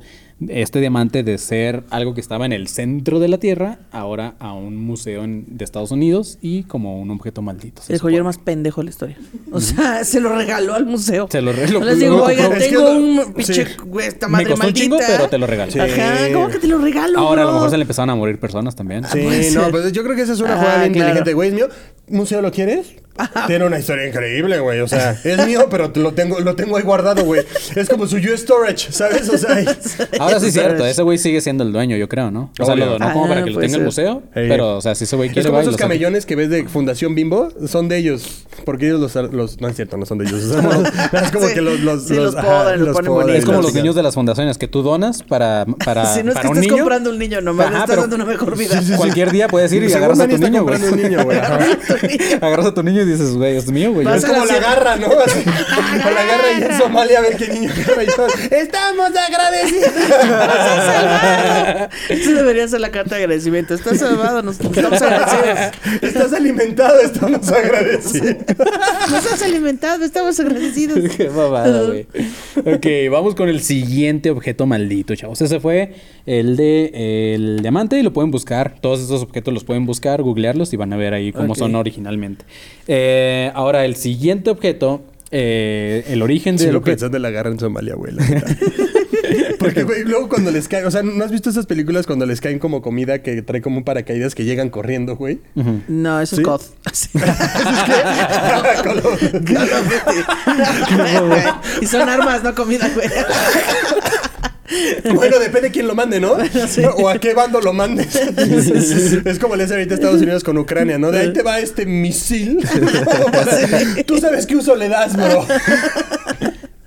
este diamante de ser algo que estaba en el centro de la Tierra, ahora a un museo en- de Estados Unidos y como un objeto maldito. El joyero más pendejo de la historia. O sea, se lo regaló al museo. Se lo re- lo- No les digo, oiga, compró. Es que tengo un sí. pinche, güey, esta Me madre costó un chingo, pero te lo regalo. Sí. Ajá, ¿cómo que te lo regalo, Ahora a lo mejor se le empezaron a morir personas también. Sí, puede no, ser. pues yo creo que esa es una Ah, jugada bien claro. inteligente, güey. Es mío. ¿Museo lo quieres? Tiene una historia increíble, güey. O sea, es mío, pero lo tengo, lo tengo ahí guardado, güey. Es como su US Storage, ¿sabes? O sea, ahí- Ahora sí es cierto, ese güey sigue siendo el dueño, yo creo, ¿no? O sea, Obvio. lo donó como Ah, para que lo puede tenga el ser. museo, Ey. pero, o sea, si ese güey es quiere como va y esos camellones que ves de Fundación Bimbo, son de ellos. Porque ellos los, los- no es cierto, no son de ellos. Es como, es como Sí. que los, los, Sí, los ajá, los ponen bonitos. Es como los niños de las fundaciones que tú donas para, para, Si no es para que un estés niño. comprando un niño, nomás le Ajá, estás pero dando una mejor vida. Cualquier día puedes ir y agarras a tu niño, güey. Agarras a tu niño y dices, güey, es mío, güey. Es como la garra, ¿no? Así, o la garra y en Somalia a ver qué niño agarra y todo. ¡Estamos agradecidos! Eso debería ser la carta de agradecimiento. Estás salvado, nos estamos agradecidos. Estás alimentado, estamos agradecidos. Nos has alimentado, estamos agradecidos. Qué babada, güey. Ok, vamos con el siguiente objeto maldito, chavos. Ese fue el de el diamante y lo pueden buscar. Todos estos objetos los pueden buscar, googlearlos y van a ver ahí cómo son originalmente. Eh, ahora, el siguiente objeto, eh, el origen del Sigo objeto. pensando en la garra en Somalia, güey. Porque, güey, luego cuando les cae... O sea, ¿no has visto esas películas cuando les caen como comida que trae como un paracaídas que llegan corriendo, güey? No, eso ¿Sí? es COD. Y son armas, no comida, güey. Bueno, depende de quién lo mande, ¿no? O a qué bando lo mandes. es como le hace ahorita Estados Unidos con Ucrania, ¿no? De ahí te va este misil. Tú sabes qué uso le das, bro.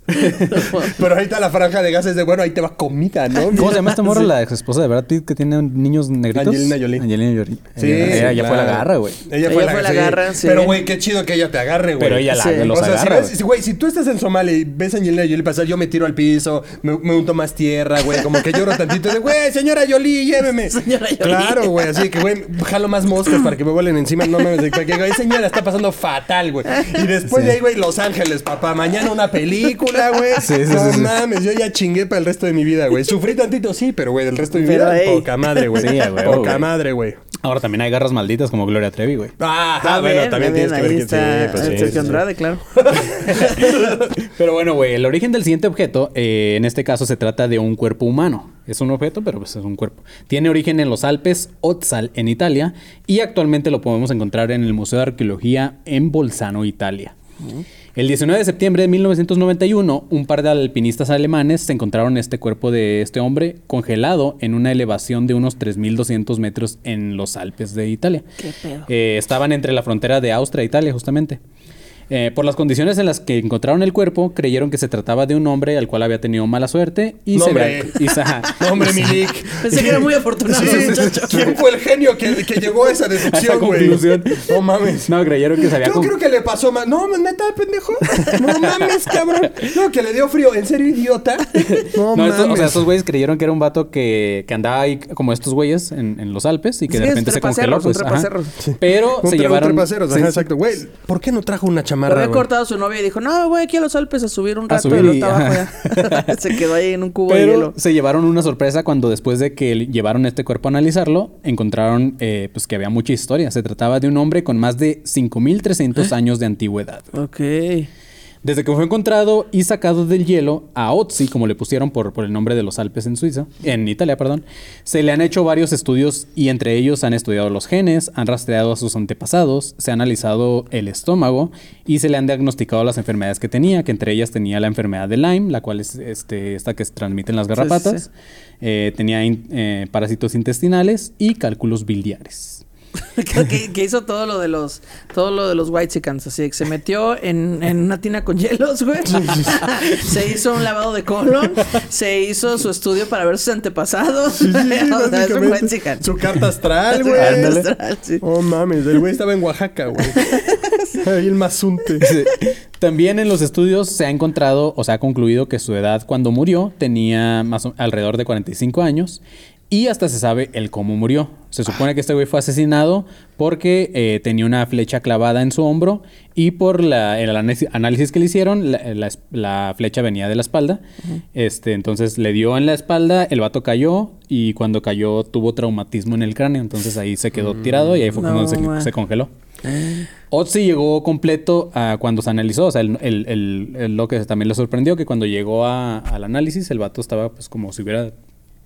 Pero ahorita la franja de gas es de, bueno, ahí te va comida, ¿no? ¿Cómo se llama esta morra? La ex esposa de Brad Pitt que tiene niños negritos. Angelina Jolie. Angelina Jolie. Sí, ella, ella claro. fue la garra, güey. Ella Ella fue, fue la sí. garra, sí. Pero, güey, qué chido que ella te agarre, güey. Pero ella la, Sí. los o sea, agarra, si, güey. ves, güey, si tú estás en Somalia y ves a Angelina Jolie pasar, yo me tiro al piso, me, me unto más tierra, güey, como que lloro tantito de, güey, señora Jolie, lléveme. Señora Jolie. Claro, güey, así que, güey, jalo más moscas para que me vuelen encima, no mames, de que, güey, señora, está pasando fatal, güey. Y después de ahí, güey, Los Ángeles, papá, mañana una película, güey. Sí, sí, no sí, sí. mames, yo ya chingué para el resto de mi vida, güey. Sufrí tantito, sí, pero, güey, del resto de mi Pero, vida, ey. poca madre, güey. Poca madre, güey. Ahora también hay garras malditas como Gloria Trevi, güey. Ah, Ah, bueno, bien, también bien, tienes que ver está sí, pues. Andrade, claro. Pero bueno, güey, el origen del siguiente objeto, eh, en este caso se trata de un cuerpo humano. Es un objeto, pero pues es un cuerpo. Tiene origen en los Alpes Otzal, en Italia, y actualmente lo podemos encontrar en el Museo de Arqueología en Bolzano, Italia. El 19 de septiembre de 1991, un par de alpinistas alemanes se encontraron este cuerpo de este hombre congelado en una elevación de unos 3.200 metros en los Alpes de Italia. Qué pedo. Eh, estaban entre la frontera de Austria e Italia, justamente. Eh, por las condiciones en las que encontraron el cuerpo, creyeron que se trataba de un hombre al cual había tenido mala suerte y No, se hombre. ve- y sa- No, hombre, Milik. Pensé que era muy afortunado, Sí. ¿Quién fue el genio que, que llegó a esa deducción, güey? conclusión. No mames. No, creyeron que se había Yo con- creo que le pasó más. No, neta, pendejo. No mames, cabrón. No, que le dio frío. ¿En serio, idiota? No, No, estos, o mames. sea, estos güeyes creyeron que era un vato que, que andaba ahí como estos güeyes en, en los Alpes y que Sí, de repente se congeló. Pues, ajá. Pero Un se llevaron. trepaceros, ajá, exacto. Güey, ¿por qué no trajo una Lo chamarra, había güey? cortado su novia y dijo, no, voy aquí a los Alpes a subir un A rato subir y lo y- afuera. Se quedó ahí en un cubo de Pero hielo. se llevaron una sorpresa cuando después de que llevaron este cuerpo a analizarlo, encontraron eh, pues que había mucha historia. Se trataba de un hombre con más de 5.300 años de antigüedad. Ok. Desde que fue encontrado y sacado del hielo a Otzi, como le pusieron por, por el nombre de los Alpes en Suiza, en Italia, perdón, se le han hecho varios estudios y entre ellos han estudiado los genes, han rastreado a sus antepasados, se ha analizado el estómago y se le han diagnosticado las enfermedades que tenía, que entre ellas tenía la enfermedad de Lyme, la cual es este, esta que se transmiten las garrapatas, sí. eh, tenía in- eh, parásitos intestinales y cálculos biliares. que, hizo todo lo de los todo lo de los white así que se metió en, en una tina con hielos, güey. se hizo un lavado de colon, se hizo su estudio para ver sus antepasados. o sea, es un básicamente. whitezican. Su carta astral, güey. astral. Oh mames, el güey estaba en Oaxaca, güey. Ahí el mazunte. También en los estudios se ha encontrado o se ha concluido que su edad cuando murió tenía más o- alrededor de 45 años y hasta se sabe el cómo murió. Se supone que este güey fue asesinado porque eh, tenía una flecha clavada en su hombro y por la- el análisis, que le hicieron, la, la es- la flecha venía de la espalda. este, entonces le dio en la espalda, el vato cayó y cuando cayó tuvo traumatismo en el cráneo. Entonces ahí se quedó tirado y ahí fue No, cuando se- se congeló. Otzi llegó completo a cuando se analizó. O sea, el, el- el- el- lo que también le sorprendió que cuando llegó a- al análisis, el vato estaba pues como si hubiera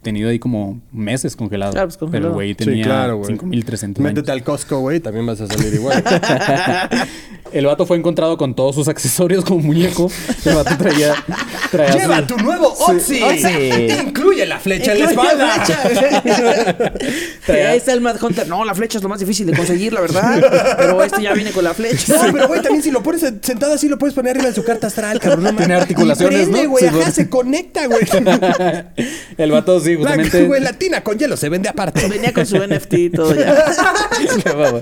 tenido ahí como meses congelado. Claro, pues, Pero congelado. el güey Sí, tenía claro, güey. 5300 años. Métete al Costco, güey, también vas a salir igual. el vato fue encontrado con todos sus accesorios como muñeco. El vato traía. traía ¡Lleva su- tu nuevo Otzi! Otzi. Incluye la flecha en la Incluye espalda. Y ahí está el Mad Hunter. No, la flecha es lo más difícil de conseguir, la verdad. Pero este ya viene con la flecha. No, pero güey, también si lo pones sentado así, lo puedes poner arriba de su carta astral, cabrón. Tiene articulaciones, Y prende, ¿no? güey, Sí, ajá, se conecta, güey. el vato sí, La, justamente. güey, la tina con hielo se vende aparte. Venía con su NFT y todo ya.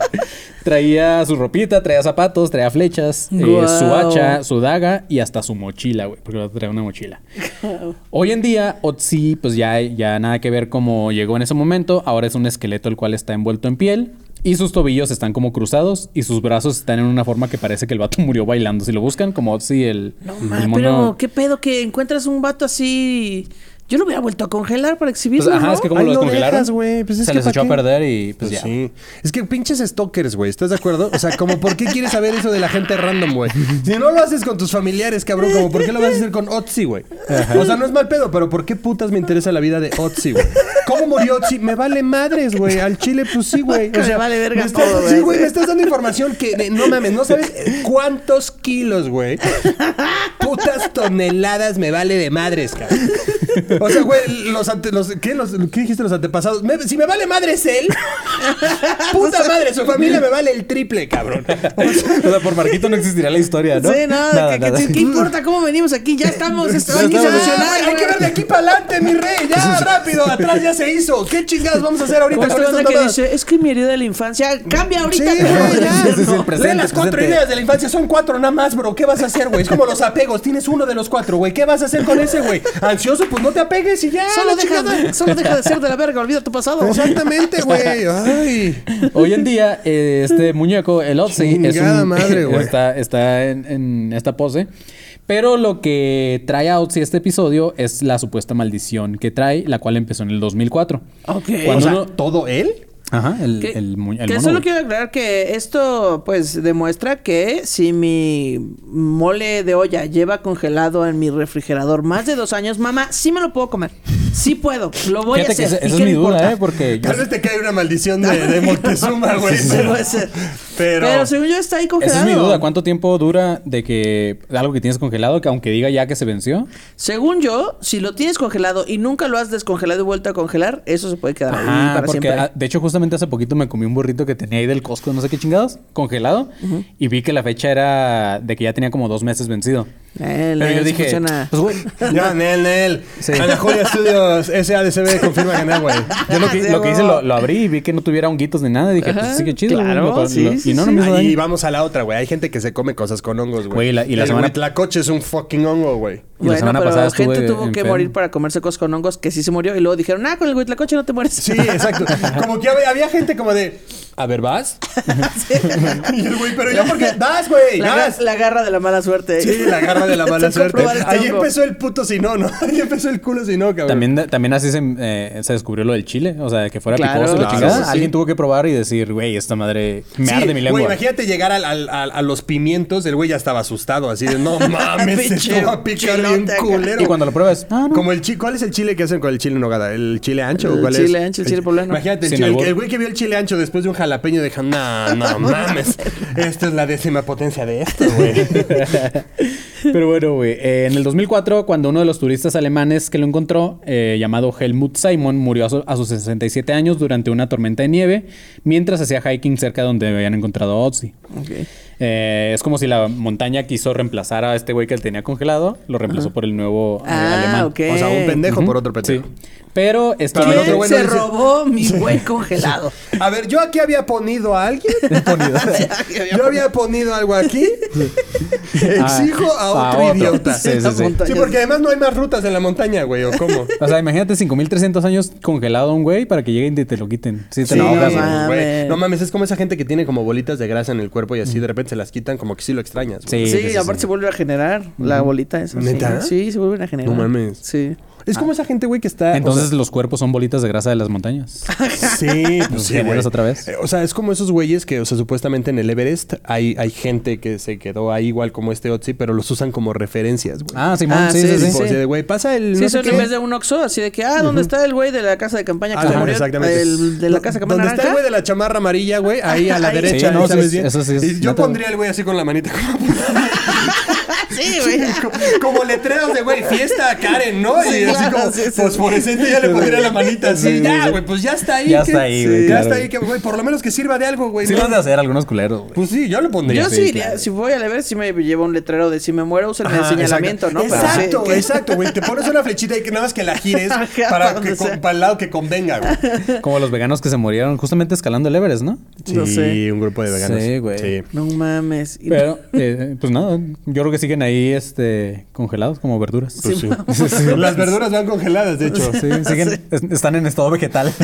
Traía su ropita, traía zapatos, traía flechas, eh, su hacha, su daga y hasta su mochila, güey, porque traía una mochila. Hoy en día, Otzi, pues ya, ya nada que ver cómo llegó en ese momento. Ahora es un esqueleto el cual está envuelto en piel. Y sus tobillos están como cruzados y sus brazos están en una forma que parece que el vato murió bailando. Si lo buscan, como Otzi, el, No, el ma, mono- pero qué pedo que encuentras un vato así. Yo lo hubiera vuelto a congelar para Pues, exhibirlo. ajá, ¿no? es que como lo lo descongelaron, dejas, güey. Pues es se que les ¿pa' echó a perder y pues, Pues ya. sí. Es que pinches stalkers, güey. ¿Estás de acuerdo? O sea, como ¿por qué quieres saber eso de la gente random, güey? Si no lo haces con tus familiares, cabrón, como ¿por qué lo vas a hacer con Otzi, güey? O sea, no es mal pedo, pero ¿por qué putas me interesa la vida de Otzi, güey? ¿Cómo murió Otzi? Me vale madres, güey. Al chile, pues sí, güey. O Me sea, vale verga me estás- todo, Sí, güey. me estás dando información que no mames, no sabes cuántos kilos, güey. Putas toneladas me vale de madres, cabrón. O sea, güey, los ante, los, ¿qué, los, ¿qué dijiste los antepasados? Me- si me vale madres él, puta madre, su familia me vale el triple, cabrón. O sea, por Marquito no existiría la historia, ¿no? Sí, no, Nada, que- que- nada. ¿qué importa cómo venimos aquí? Ya estamos, esto hay que estamos. solucionar. Ay, hay que ver de aquí para adelante, mi rey. Ya, rápido, atrás ya se hizo. ¿Qué chingados vamos a hacer ahorita con que dice, es que mi herida de la infancia cambia ahorita. Sí, cabrón". güey, ya. Es el presente, Lee las cuatro presente. ideas de la infancia, son cuatro nada más, bro. ¿Qué vas a hacer, güey? Es como los apegos, tienes uno de los cuatro, güey. ¿Qué vas a hacer con ese, güey? Ansioso, pues no te apegues y ya. Solo deja, de, solo deja de ser de la verga, olvida tu pasado. Exactamente, güey. Ay. Hoy en día, eh, este muñeco, el Otzi, es un, madre, güey. está, está en, en esta pose. Pero lo que trae a Otzi este episodio es la supuesta maldición que trae, la cual empezó en el 2004. Ok. Cuando O sea, uno- ¿todo él? Ajá, el, Que, el, mu- el que mono, solo quiero aclarar que esto pues demuestra que si mi mole de olla lleva congelado en mi refrigerador más de dos años, mamá, sí me lo puedo comer. Sí puedo, lo voy Fíjate a hacer. esa, ¿Y esa qué es mi duda, importa? ¿eh? Porque yo- Tal vez te cae una maldición de, de Moctezuma, güey. Sí, pero- puede ser. Pero... Pero según yo está ahí congelado. esa es mi duda. ¿Cuánto tiempo dura de que algo que tienes congelado, que aunque diga ya que se venció? Según yo, si lo tienes congelado y nunca lo has descongelado y vuelto a congelar, eso se puede quedar ahí Ajá, para porque siempre. ah, de hecho justamente hace poquito me comí un burrito que tenía ahí del Costco, no sé qué chingados, congelado, y vi que la fecha era de que ya tenía como dos meses vencido. Eh, Pero yo dije, funciona. pues güey, Ya, Nel, Nel. Sí. Ana Julia Studios SADCB confirma que no, güey. yo lo que, lo que hice lo, lo abrí y vi que no tuviera honguitos ni nada, y dije, Ajá, pues sí que chido. claro, lo- sí, lo- sí, y no, no sí. me Ahí vamos a la otra, güey. Hay gente que se come cosas con hongos, güey. Güey, y la- y la el semana- huitlacoche es un fucking hongo, güey. Y la Bueno, semana pero pasada gente tuvo que morir para comerse cosas con hongos que sí se murió y luego dijeron, ah, con el huitlacoche no te mueres. Sí, exacto. Como que había, había gente como de, a ver, ¿vas? y el güey, pero yo porque, vas, güey, La, ga- la garra de la mala suerte. Sí, la garra de la mala Te suerte. Ahí empezó el puto si no, ¿no? Ahí empezó el culo si no, cabrón. También, también así se, eh, se descubrió lo del chile. O sea, que fuera Claro, picoso y la claro, chingada. sí. Alguien tuvo que probar y decir, güey, esta madre me Sí, arde mi lengua. Güey, imagínate llegar al- al- al- a los pimientos, el güey ya estaba asustado, así de no mames, Pinche esto va a picar bien chilote acá. culero. y cuando lo pruebas, ah, no. Como el chi ¿Cuál es el chile que hacen con el chile en nogada? ¿El chile ancho o El cuál chile es? ancho, el chile poblano. Imagínate, el, güey que vio el chile ancho después de un jalapeño dejan, no, no mames. Esto es la décima potencia de esto, güey. Pero bueno, güey. eh, en el 2004, cuando uno de los turistas alemanes que lo encontró, eh, llamado Helmut Simon, murió a, su- a sus 67 años durante una tormenta de nieve, mientras hacía hiking cerca de donde habían encontrado a Otzi. Eh, es como si la montaña quiso reemplazar a este güey que él tenía congelado, lo reemplazó por el nuevo eh, Ah, alemán. ok. O sea, un pendejo por otro Sí. pendejo. Este Pero el ¿Quién otro güey no se dice- robó mi güey congelado? A ver, yo aquí había ponido a alguien. yo había ponido algo aquí. Exijo a a otro otro. idiota. Sí, sí, sí. Sí, porque además no hay más rutas en la montaña, güey, ¿o cómo? O sea, imagínate 5300 años congelado a un güey para que lleguen y te lo quiten. Sí, te Sí, enojas, no, mames. güey. No mames, es como esa gente que tiene como bolitas de grasa en el cuerpo y así de repente se las quitan, como que sí lo extrañas. güey. Sí, Sí, sí, sí, aparte sí. se vuelve a generar la bolita esa. ¿Neta? Sí, se vuelven a generar. No mames. Sí. Es como esa gente, güey, que está. Entonces o los cuerpos son bolitas de grasa de las montañas. sí, pues ¿Los sí, güey. otra vez? Eh, O sea, es como esos güeyes que, o sea, supuestamente en el Everest hay, hay gente que se quedó ahí igual como este Otzi, pero los usan como referencias, güey. Ah, Simón, Ah, sí, sí, sí, sí, sí. Tipo, así de, güey, pasa el. Sí, no sé son en vez de un Oxxo, así de que, ah, ¿dónde está el güey de la casa de campaña que Ajá, se murió? exactamente. El de la casa de campaña Donde está el güey de la chamarra amarilla, güey, ahí a la Ahí. derecha, Sí, no, ¿sabes sí, bien? eso sí es Y yo pondría el güey así con la manita como, Sí, güey. como letreros de, güey, fiesta Karen, ¿no? Sí, y así claro, como sí, sí, fosforescente, ya le pondría la manita así. Sí, sí, ya, sí. güey, pues ya está ahí. Ya ¿qué? está ahí, güey, Ya claro. está ahí, que, güey, por lo menos que sirva de algo, güey. Sí ¿no? han de hacer algunos culeros, güey. Pues sí, yo lo pondría. Yo sí, iría, si voy a ver, si me llevo un letrero de si me muero, úsenme el Ajá, señalamiento, exacto. ¿no? Pero sí, Exacto, que- exacto, güey. Te pones una flechita y que nada más que la gires Ajá, para, que, con- para el lado que convenga, güey. Como los veganos que se murieron justamente escalando el Everest, ¿no? No sé. un grupo de veganos. Sí, güey. Sí. No mames. Pero, eh, pues nada, yo creo que siguen ahí este, congelados como verduras. Pues sí. Las verduras van congeladas, de hecho. Sí, siguen, es- están en estado vegetal.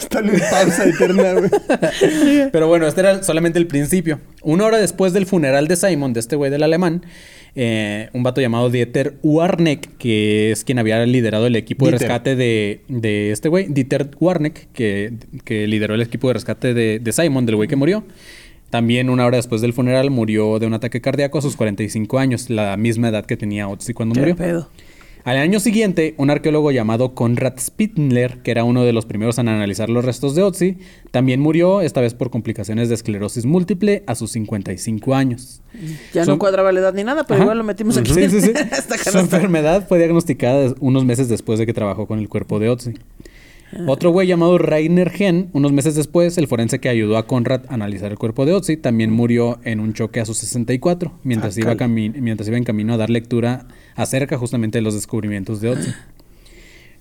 Están en pausa eterna, güey. Pero bueno, este era solamente el principio. Una hora después del funeral de Simon, de este güey del alemán, eh, un vato llamado Dieter Warneck, que es quien había liderado el equipo de rescate de, de este güey, Dieter Warneck, que, que lideró el equipo de rescate de, de Simon, del güey que murió. También una hora después del funeral murió de un ataque cardíaco a sus 45 años, la misma edad que tenía Otzi cuando ¿Qué murió. pedo? Al año siguiente, un arqueólogo llamado Konrad Spittler, que era uno de los primeros en analizar los restos de Otzi, también murió, esta vez por complicaciones de esclerosis múltiple, a sus 55 años. Ya Son- no cuadraba la edad ni nada, pero Ajá. igual lo metimos aquí. Sí, sí, sí. Su enfermedad fue diagnosticada unos meses después de que trabajó con el cuerpo de Otzi. Otro güey llamado Rainer Gen, unos meses después, el forense que ayudó a Conrad a analizar el cuerpo de Otzi, también murió en un choque a sus 64, mientras, iba, cami- mientras iba en camino a dar lectura acerca justamente de los descubrimientos de Otzi.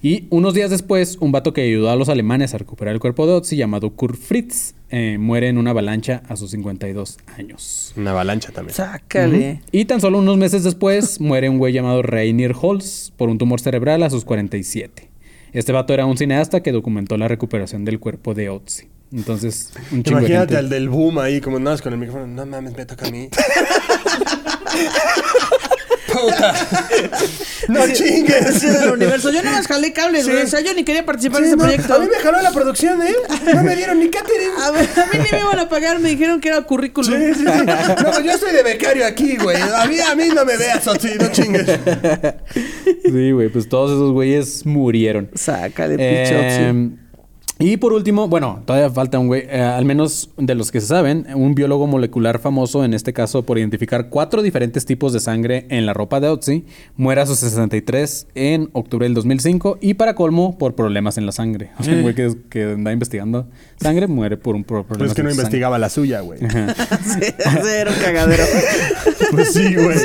Y unos días después, un vato que ayudó a los alemanes a recuperar el cuerpo de Otzi, llamado Kurt Fritz, eh, muere en una avalancha a sus 52 años. Una avalancha también. Sácale. Y tan solo unos meses después muere un güey llamado Rainier Holz por un tumor cerebral a sus 47. Este vato era un cineasta que documentó la recuperación del cuerpo de Otzi. Entonces, un chingo de Imagínate gente. al del boom ahí, como nada con el micrófono. No mames, me toca a mí. Puta. No chingues. Sí, del universo. Yo nada más jalé cables, Sí. güey. O sea, yo ni quería participar Sí, en no, proyecto. A mí me jaló la producción, ¿eh? No me dieron ni catering. A ver, a mí ni me iban a pagar, me dijeron que era currículum. Sí, sí, sí. No, yo estoy de becario aquí, güey. A mí, a mí no me veas, Otzi, no chingues. Sí, güey, pues todos esos güeyes murieron. Sácale, pinche Otzi. Y por último, bueno, todavía falta un güey, eh, al menos de los que se saben, un biólogo molecular famoso, en este caso por identificar cuatro diferentes tipos de sangre en la ropa de Otzi, muere a sus 63 en octubre del 2005 y para colmo por problemas en la sangre. O sea, un güey que, que anda investigando sangre muere por un pro- problema Pero es que no sangre. investigaba la suya, güey. Sí, era un cagadero. Pues sí, güey.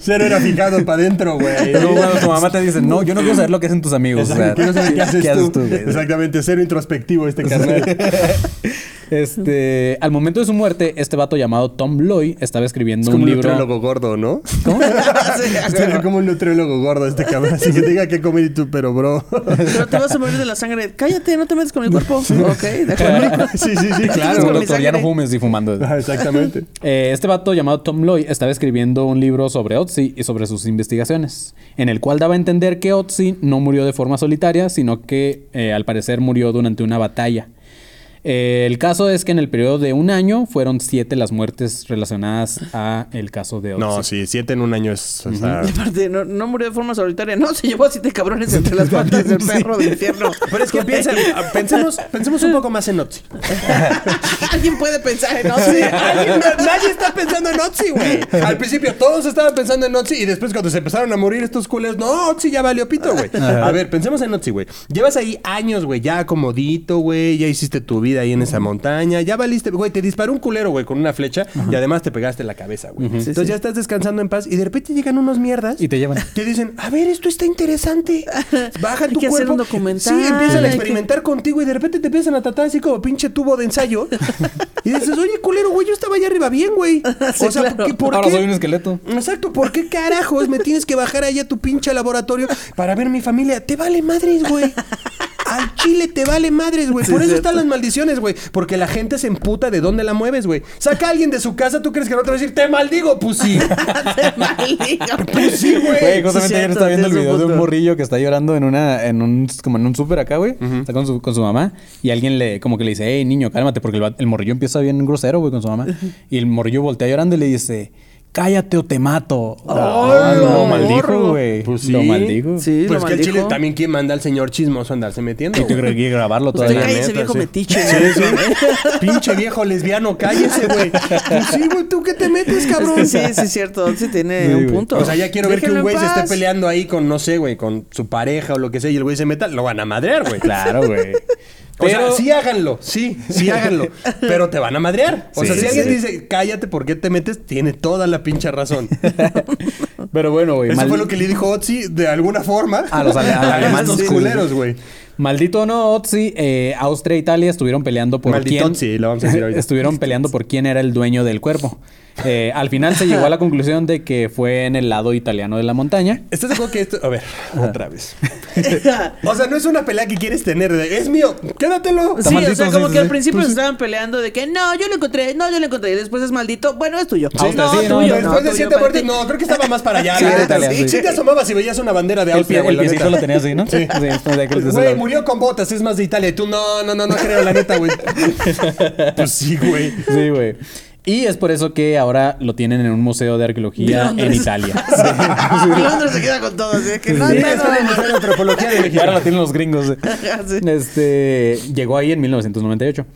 Cero era fijado para adentro, güey. Como cuando tu mamá te dice, no, yo no quiero saber lo que hacen tus amigos. o sea, Exacto, quiero saber qué haces tú. Exactamente, cero introspectivo este carnal. Este, al momento de su muerte, este vato llamado Tom Loy estaba escribiendo Es como un un libro. nutriólogo gordo, ¿no? ¿Cómo? Es como un nutriólogo gordo este cabrón. Así que diga que comer y tú, pero bro. Pero te vas a morir de la sangre. Cállate, no te metes con mi cuerpo. Ok, de acuerdo. sí, sí, sí, Claro, claro. doctor, ya no fumes y fumando. Ah, Exactamente. Eh, este vato llamado Tom Loy estaba escribiendo un libro sobre Otzi y sobre sus investigaciones, en el cual daba a entender que Otzi no murió de forma solitaria, sino que eh, al parecer murió durante una batalla. Eh, el caso es que en el periodo de un año fueron siete las muertes relacionadas a el caso de Otzi. No, sí, siete en un año es. o sea, Y aparte, no, no murió de forma solitaria. No, se llevó a siete cabrones entre las patas del perro del infierno. Pero es que piensa, pensemos, pensemos un poco más en Otzi. Alguien puede pensar en alguien- nadie está pensando en Otzi, güey. Al principio todos estaban pensando en Otzi y después cuando se empezaron a morir estos culeros, no, Otzi ya valió pito, güey. A ver, pensemos en Otzi, güey. Llevas ahí años, güey, ya acomodito, güey, ya hiciste tu vida ahí en esa montaña, ya valiste, güey, te disparó un culero, güey, con una flecha y además te pegaste en la cabeza, güey. Entonces ya estás descansando en paz y de repente llegan unos mierdas Y te llevan. Te dicen, a ver, esto está interesante. Baja Hay tu hacer cuerpo. un documental, Sí, empiezan a experimentar contigo y de repente te empiezan a tratar así como pinche tubo de ensayo. y dices, oye, culero, güey, yo estaba allá arriba bien, güey. Sí, o sea, claro. ¿por qué? por Ahora qué? soy un esqueleto. Exacto, ¿por qué carajos me tienes que bajar ahí a tu pinche laboratorio para ver mi familia? Te vale madres, güey. Al chile te vale madres, güey. Sí, Por eso cierto. están las maldiciones, güey. Porque la gente se emputa de dónde la mueves, güey. Saca a alguien de su casa, ¿tú crees que no te va a decir, te maldigo, pussy? Te maldigo. Pues sí, Güey, güey. justamente sí, ayer estaba viendo el video de un morrillo que está llorando en una, en un, como en un súper acá, güey. Está con su, con su mamá. Y alguien le, como que le dice, hey, niño, cálmate, porque el morrillo empieza bien grosero, güey, con su mamá. Y el morrillo voltea llorando y le dice, cállate o te mato. Ah, ¡Ay, lo morro! maldijo, güey. Pues sí. Lo maldijo. Sí, Pues lo que al chile también quién manda al señor chismoso a andarse metiendo. Y crees que grabarlo Usted todavía. cállese, neta, viejo sí. metiche. Sí, ¿no? sí. Pinche viejo lesbiano, cállese, güey. Pues sí, güey, ¿tú qué te metes, Es cabrón? sí, sí es cierto. Sí tiene Sí, un punto. O sea, ya quiero ver que un güey se esté peleando ahí con, no sé, güey, con su pareja o lo que sea y el güey se meta, lo van a madrear, güey. Claro, güey. O sea, sí háganlo, sí, sí háganlo, pero te van a madrear. O Sí, sea, si alguien sí. dice, cállate, ¿por qué te metes? Tiene toda la pinche razón. Pero bueno, güey. Eso mal- fue lo que le dijo Otzi de alguna forma A los alemanes, culeros, güey. Maldito no, Otzi, eh, Austria e Italia estuvieron peleando por Maldito quién... Otzi, lo vamos a decir ahorita. estuvieron peleando por quién era el dueño del cuerpo. Eh, al final se llegó a la conclusión de que fue en el lado italiano de la montaña. ¿Estás de acuerdo que esto.? A ver, otra vez. o sea, no es una pelea que quieres tener. de, es mío, quédatelo. Sí, o sea, sí, como sí, que al principio Pues se estaban peleando de que no, yo lo encontré, no, yo lo encontré. Y después es maldito, bueno, es tuyo. Sí, no, sí, no, tuyo, no, Después de siete muertes, no, creo que estaba más para allá. Sí, la de Italia, sí. sí. Sí te asomabas y veías una bandera de El, Austria, güey. el la piecito lo tenía así, ¿no? Sí. Güey, murió con botas, es más de Italia. Y tú, no, no, no, no creo, la neta, güey. pues sí, güey. Sí, güey. Y es por eso que ahora lo tienen en un museo de arqueología en Londres. Italia. Londres se queda con todo, así que no, Sí, no, está en el Museo de Antropología de. Ahora lo tienen los gringos. Sí. Este llegó ahí en 1998.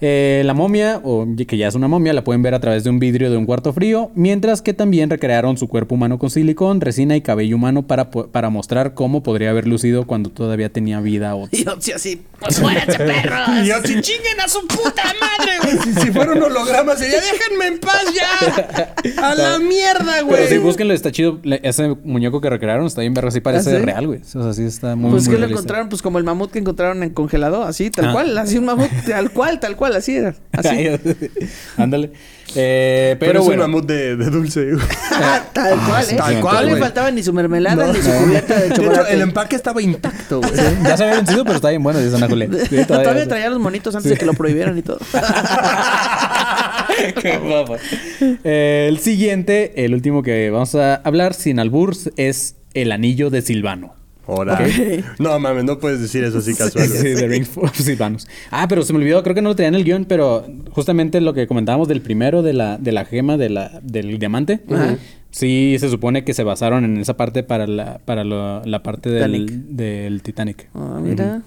Eh, la momia, o que ya es una momia, la pueden ver a través de un vidrio de un cuarto frío, mientras que también recrearon su cuerpo humano con silicón, resina y cabello humano para, po- para mostrar cómo podría haber lucido cuando todavía tenía vida. Otzi. Y Otzi así, pues muéranse, perros. Y yo, si chinguen a su puta madre, güey. Si, si fuera un holograma, sería, déjenme en paz ya. A la mierda, güey. Pero sí, búsquenlo, está chido. Ese muñeco que recrearon está bien verga, así parece ¿Ah, sí? real, güey. O sea, sí está muy Pues muy que lo encontraron, pues como el mamut que encontraron en congelado, así, tal Ah. cual, así un mamut, tal cual, tal cual, así era. Así. Ándale. Eh, Pero, pero, es bueno. un mamut de, de dulce, güey. tal cual, ¿eh? tal cual, No le güey. faltaba ni su mermelada ni su cubierta de De hecho, el empaque estaba intacto, güey. Ya se había vencido, pero está bien bueno, dice Ana Julia. Sí, todavía, traía los monitos antes de que lo prohibieran y todo. Qué guapa. Eh, el siguiente, el último que vamos a hablar, sin alburs, es el anillo de Silvano. Ahora. No mames, no puedes decir eso así casual. Sí, The Ring of Silvanus. Ah, pero se me olvidó, creo que no lo tenía en el guion, pero justamente lo que comentábamos del primero de la, de la gema de la, del diamante. Sí, se supone que se basaron en esa parte para la, para lo- la parte del Titanic. del Titanic. Ah, mira.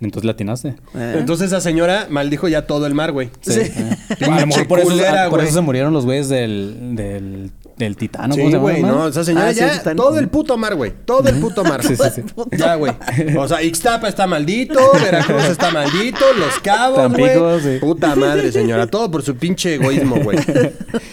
Entonces la atinaste. Eh. Entonces esa señora maldijo ya todo el mar, güey. Sí. a lo mejor por eso, culera, ah, por eso se murieron los güeyes del, del, del Titano. ¿cómo Sí, güey, no, esa señora Ah, sí, ya, Titanic. todo el puto mar, güey. Todo el puto mar. Sí, sí, sí. Ya, güey. O sea, Ixtapa está maldito, Veracruz está maldito, Los Cabos, güey. sí. Puta madre, señora. Todo por su pinche egoísmo, güey.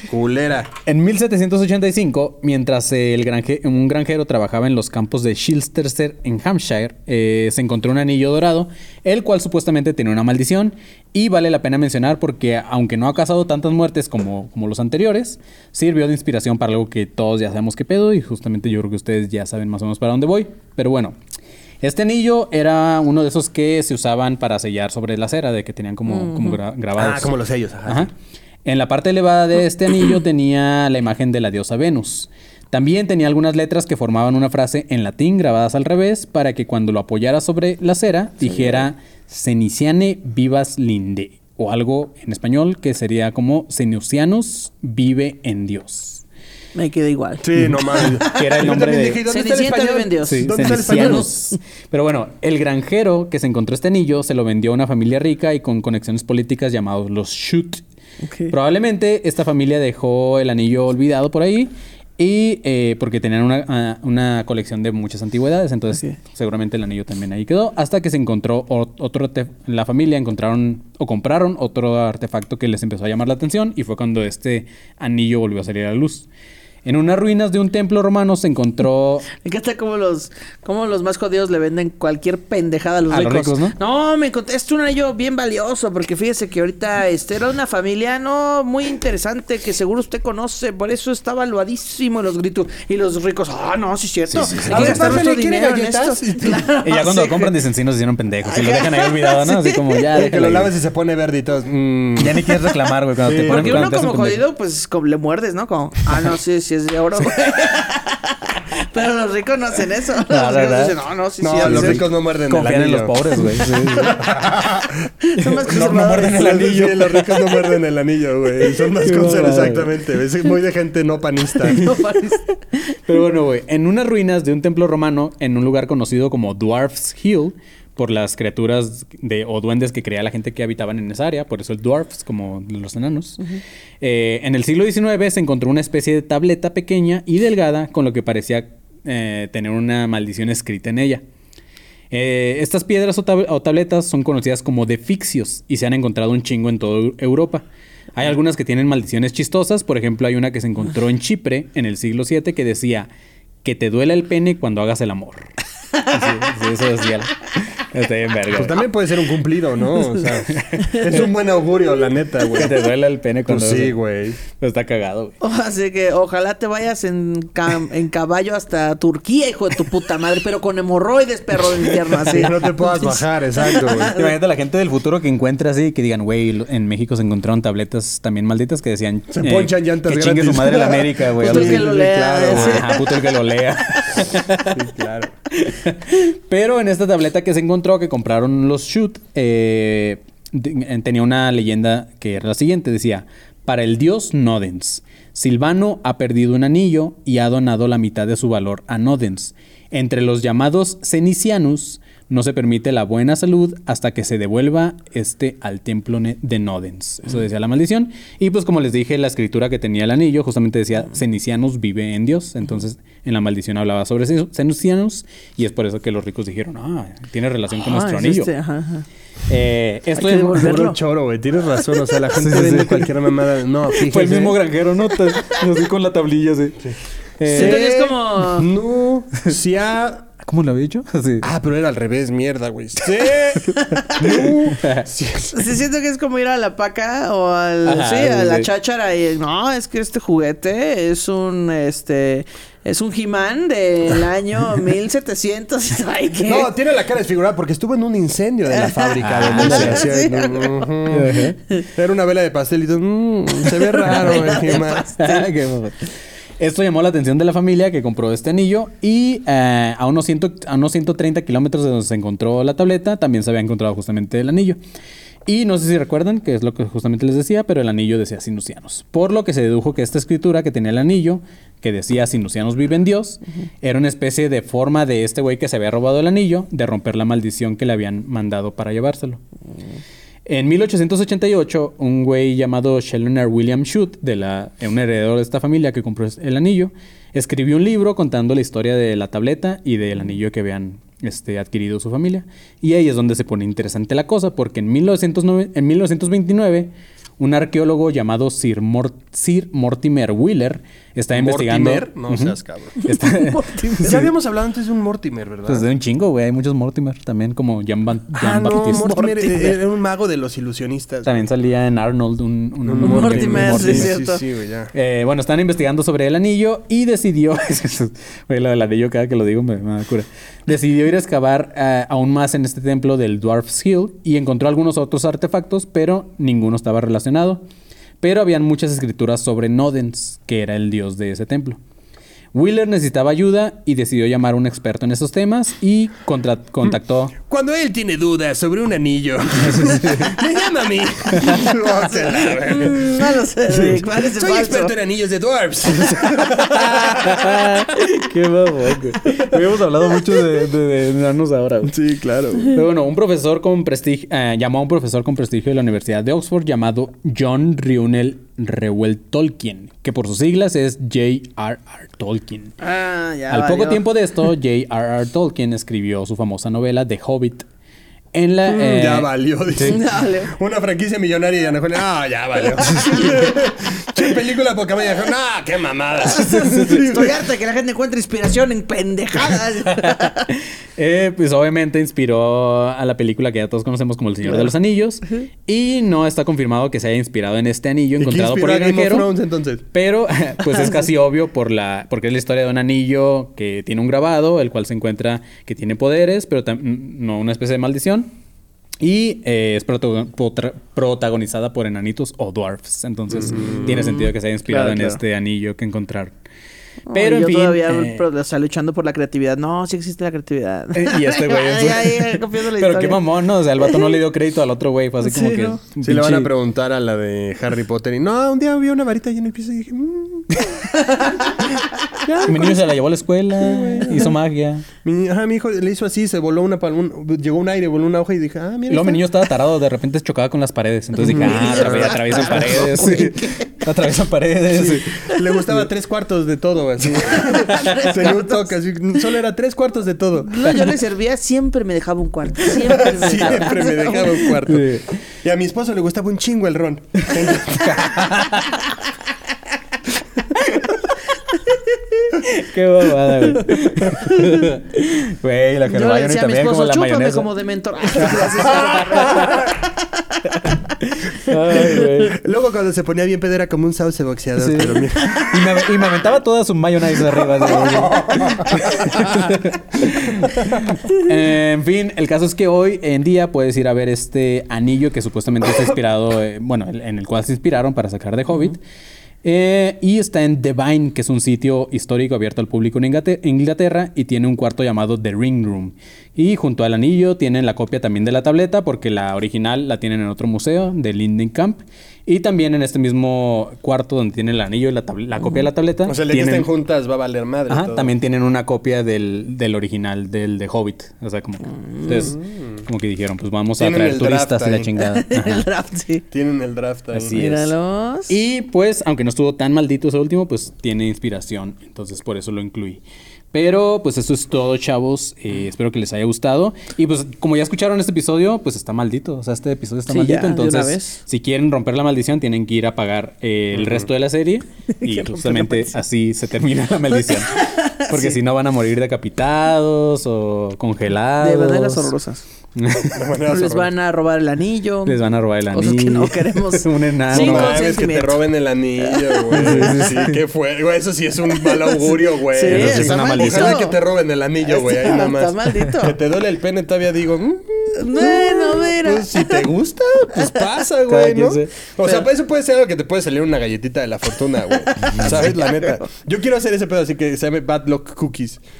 Culera. En 1785, mientras el granje- un granjero trabajaba en los campos de Chilsterset en Hampshire, eh, se encontró un anillo dorado, el cual supuestamente tenía una maldición. Y vale la pena mencionar porque, aunque no ha causado tantas muertes como, como los anteriores, sirvió de inspiración para algo que todos ya sabemos qué pedo. Y justamente yo creo que ustedes ya saben más o menos para dónde voy. Pero bueno. Este anillo era uno de esos que se usaban para sellar sobre la cera, de que tenían como, como gra- grabados. Ah, como los sellos. Ajá. Ajá. En la parte elevada de este anillo tenía la imagen de la diosa Venus. También tenía algunas letras que formaban una frase en latín grabadas al revés para que cuando lo apoyara sobre la cera dijera Seniciane vivas linde o algo en español que sería como Senucianus vive en Dios. Me queda igual. Sí, no mames. Que era el nombre de- dije, ¿dónde está el Cenicienta español? vive en Dios. Sí, ¿Dónde está el español? Cenicianos. Pero bueno, el granjero que se encontró este anillo se lo vendió a una familia rica y con conexiones políticas llamados los Shute. Probablemente esta familia dejó el anillo olvidado por ahí y eh, porque tenían una, ah, una colección de muchas antigüedades, entonces seguramente el anillo también ahí quedó hasta que se encontró otro la familia encontraron o compraron otro artefacto que les empezó a llamar la atención y fue cuando este anillo volvió a salir a la luz. En unas ruinas de un templo romano se encontró Me encanta cómo los, cómo los más jodidos le venden cualquier pendejada a los A los ricos. ricos, ¿no? me encontré, es un anillo bien valioso, porque fíjese que ahorita este, era una familia, no, muy interesante, que seguro usted conoce, por eso está valuadísimo los gritos. Y los ricos, ah, no, sí es cierto. Sí, sí, sí. Hay que A ver, gastar nuestro pásale, ¿quiere dinero en esto. Claro, Y ya cuando sí. lo compran dicen, sí, nos hicieron pendejos. Y lo dejan ahí olvidado, ¿no? Así como ya, Que lo lavas y se pone verde y todo. Mm. Ya ni quieres reclamar, güey, cuando Sí. te ponen Porque uno como jodido, pues como le muerdes, ¿no? Como, ah, no, sí, sí es de oro, güey. Pero los ricos no hacen eso. Los ricos ¿verdad? dicen, no, no, sí, No, sí. los sí". ricos no muerden Confían el en los anillo. pobres, güey. Sí, sí. Son más No, no muerden el anillo. Sí, los ricos no muerden el anillo, güey. Son más conservadores, exactamente. Es muy de gente no panista. No parece. Pero bueno, güey, en unas ruinas de un templo romano, en un lugar conocido como Dwarf's Hill, por las criaturas de, o duendes que creía la gente que habitaban en esa área, por eso el dwarfs, como los enanos. Eh, en el siglo XIX se encontró una especie de tableta pequeña y delgada con lo que parecía eh, tener una maldición escrita en ella. Eh, estas piedras o, tab- o tabletas son conocidas como defixios y se han encontrado un chingo en toda Eu- Europa. Hay algunas que tienen maldiciones chistosas, por ejemplo hay una que se encontró en Chipre en el siglo VII que decía que te duela el pene cuando hagas el amor. Así, sí, eso decía. Está bien verga. Pues también puede ser un cumplido, ¿no? O sea, es un buen augurio, la neta, güey. que te duela el pene cuando Pues sí, güey. Pues está cagado, güey. Oh, así que ojalá te vayas en, cam- en caballo hasta Turquía, hijo de tu puta madre, pero con hemorroides, perro de infierno, así. Sí, no te puedas bajar, exacto, güey. Imagínate la gente del futuro que encuentra así que digan, güey, en México se encontraron tabletas también malditas que decían Se ponchan llantas que chingue su madre la América, güey. Puto el que lo lea, claro, puto el que lo lea. Sí, claro. Pero en esta tableta que se encontró, que compraron los Shoot, eh, tenía una leyenda que era la siguiente: decía, para el dios Nodens, Silvano ha perdido un anillo y ha donado la mitad de su valor a Nodens. Entre los llamados Cenicianus, no se permite la buena salud hasta que se devuelva este al templo de Nodens. Eso decía la maldición. Y pues como les dije, la escritura que tenía el anillo justamente decía Cenicianus vive en Dios. Entonces en la maldición hablaba sobre Ce- Cenicianus y es por eso que los ricos dijeron, ah, tiene relación con Ah, nuestro es anillo. este, ajá, ajá. Eh, esto Hay es- devolverlo. Puro choro, güey. Tienes razón. O sea, la gente Sí, sí, vende sí. cualquier mamada. No, fíjese. fue el mismo granjero, ¿no? Te- Así con la tablilla, sí. Eh, es como... No, sí ha... ¿Cómo lo había dicho? Sí. Ah, pero era al revés, mierda, güey. Sí. Sí. Sí, siento que es como ir a la paca o al, Ajá, sí, a la cháchara y no, es que este juguete es un este es un He-Man del año 1700 ay, ¿qué? No, tiene la cara desfigurada porque estuvo en un incendio de la fábrica Ah, hacía. Ujú. Era una vela de pastelito. Mm, se ve raro, el He-Man. Esto llamó la atención de la familia que compró este anillo y eh, a, unos 100 a unos 130 kilómetros de donde se encontró la tableta también se había encontrado justamente el anillo. Y no sé si recuerdan, que es lo que justamente les decía, pero el anillo decía Sinusianos. Por lo que se dedujo que esta escritura que tenía el anillo, que decía Sinusianos vive en Dios, era una especie de forma de este güey que se había robado el anillo de romper la maldición que le habían mandado para llevárselo. En 1888, un güey llamado Challoner William Shute, de la, un heredero de esta familia que compró el anillo, escribió un libro contando la historia de la tableta y del anillo que habían este, adquirido su familia. Y ahí es donde se pone interesante la cosa, porque en, 1909 en 1929, un arqueólogo llamado Sir, Mort- Sir Mortimer Wheeler está investigando... ¿Mortimer? No Ujú. seas cabrón. Está- Ya habíamos hablado antes de un Mortimer, ¿verdad? Pues de un chingo, güey. Hay muchos Mortimer también, como Jean, Ban- ah, no, Baptiste. Mortimer eh, era un mago de los ilusionistas. También salía en Arnold un, un- Un un Mortimer, sí, Sí, es sí, güey, ya. Eh, bueno, están investigando sobre el anillo y decidió. Güey, lo del anillo, cada que lo digo me, me da cura. Decidió ir a excavar eh, aún más en este templo del Dwarf's Hill y encontró algunos otros artefactos, pero ninguno estaba relacionado. Pero habían muchas escrituras sobre Nodens, que era el dios de ese templo. Wheeler necesitaba ayuda y decidió llamar a un experto en esos temas y contactó. Cuando él tiene dudas sobre un anillo, me llama a mí. O sea, la verga. No lo sé, Rick, Soy falso. experto en anillos de dwarfs. Qué babón. Habíamos hablado mucho de, de, de enanos ahora. güey. Sí, claro. Pero bueno, un profesor con prestigio, eh, llamó a un profesor con prestigio de la Universidad de Oxford llamado John Rionel Reuel Tolkien, que por sus siglas es J.R.R. Tolkien. Ah, ya Al poco tiempo de esto, J.R.R. Tolkien escribió su famosa novela The Hobbit. Covid. En la, eh, ya valió. dice. Una franquicia millonaria y Ana Julia, Ah, ya valió. che, película poca media. No, qué mamada. Estoy harta de que la gente encuentre inspiración en pendejadas. Eh, pues obviamente inspiró a la película que ya todos conocemos como El Señor de los Anillos. Y no está confirmado que se haya inspirado en este anillo ¿Y qué encontrado por el granjero. Thrones entonces? Pero pues es casi obvio por la porque es la historia de un anillo que tiene un grabado, el cual se encuentra que tiene poderes, pero no una especie de maldición. Y eh, es protagonizada por enanitos o dwarfs. Entonces tiene sentido que se haya inspirado Claro, en claro. este anillo que encontraron. Pero en yo fin. todavía eh, pero, o sea, luchando por la creatividad. No, sí existe la creatividad. Eh, y este güey. Pero qué mamón, ¿no? O sea, el vato no le dio crédito al otro güey. Fue así como Sí, que. Sí, le van a pinche- preguntar a la de Harry Potter y no, un día vi una varita ahí en el piso y dije, "Mm". Mi niño se la llevó a la escuela, hizo magia. mi, ajá, mi hijo le hizo así, se voló una un- llegó un aire, voló una hoja y dije, ah, Y mira. luego mi está". niño estaba tarado, de repente chocaba con las paredes. Entonces dije, ah, atraviesa- atraviesan paredes. Sí. Atraviesan paredes. Le gustaba tres cuartos de todo, así. Tenía un toque, así. Solo era tres cuartos de todo. No, yo le servía, siempre me dejaba un cuarto. Siempre me dejaba. Siempre me dejaba un cuarto. Sí. Y a mi esposo le gustaba un chingo el ron. Qué bobada, güey. Güey, la Yo le Hermione decía a mi también como esposo, la chúpame mayonesa. como de mentor. Ay, güey. Luego cuando se ponía bien pedo era como un sauce boxeador. Sí. Pero mira. Y me, y me aventaba toda su mayonnaise arriba. Eh, en fin, el caso es que hoy en día puedes ir a ver este anillo que supuestamente está inspirado, eh, bueno, en el cual se inspiraron para sacar de Hobbit. Eh, y está en The Vine, que es un sitio histórico abierto al público en Inglaterra y tiene un cuarto llamado The Ring Room. Y junto al anillo tienen la copia también de la tableta, porque la original la tienen en otro museo de Linden Camp. Y también en este mismo cuarto donde tienen el anillo y la, tabl- la copia de la tableta. O sea, el día que tienen- estén juntas va a valer madre. Ajá, todo. también tienen una copia del, del original del de Hobbit. O sea, como que, entonces, como que dijeron, pues vamos a Tienen traer turistas y la chingada. El draft, sí. Tienen el draft ahí. Así es. Míralos. Y pues, aunque no estuvo tan maldito ese último, pues tiene inspiración. Entonces, por eso lo incluí. Pero, pues eso es todo, chavos. Eh, espero que les haya gustado. Y pues, como ya escucharon este episodio, pues está maldito. O sea, este episodio está Sí, maldito. ya, de una entonces, vez. si quieren romper la maldición, tienen que ir a pagar eh, el resto de la serie. y justamente así se termina la maldición. Porque si no, van a morir decapitados o congelados. De maneras horrorosas. Les van a robar el anillo. Les van a robar el anillo. Cosas que no queremos. Un enano. No mames, que te roben el anillo, güey. Sí, qué fue. Güey, eso sí es un mal augurio, güey. Sí, Eso está es una maldito. maldición. Ojalá que te roben el anillo, güey. Ahí Está- nada más. está maldito. Que te duele el pene, todavía digo. mm, Bueno, mira. Pues si te gusta, pues pasa, güey, ¿no? se- O sea, pues eso puede ser algo que te puede salir una galletita de la fortuna, güey. ¿Sabes? La neta. Yo quiero hacer ese pedo así que se llame Bad Luck Cookies.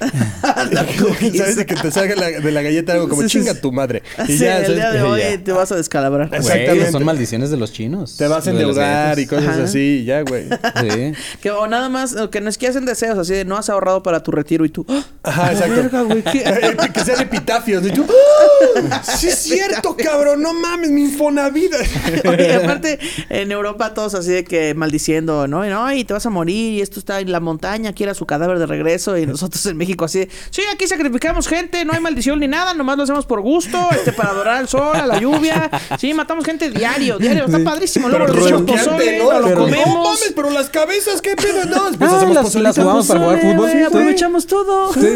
¿Sabes? De que te salga la- de la galleta algo como Sí, chinga sí. tu madre. Y Sí, ya, el ¿sabes? día de hoy ya. te vas a descalabrar. Güey, Exactamente. son maldiciones de los chinos. Te vas a endeudar y cosas Ajá. así, y ya, güey. Sí. Que o nada más, que no es que hacen deseos así de no has ahorrado para tu retiro y tú. ¡ah! Ajá, exacto. Verga, güey, ¿qué? Que sean epitafios. Y tú. Sí es cierto, cabrón. No mames, mi infonavida. Oye, aparte, en Europa todos así de que maldiciendo, ¿no? Y no, y te vas a morir, y esto está en la montaña, quiera su cadáver de regreso, y nosotros en México así de, sí, aquí sacrificamos gente, no hay maldición ni nada, nomás lo hacemos por gusto, este, para adorar al sol, a la lluvia. Sí, matamos gente diario, diario, está padrísimo. Luego Pero lo hacemos choqueante, pozole, ¿no? lo Pero- comemos. No mames, pero las cabezas, ¿qué pedo? No, después Ah, hacemos las- las jugamos para jugar fútbol. Sí. aprovechamos todo. Sí,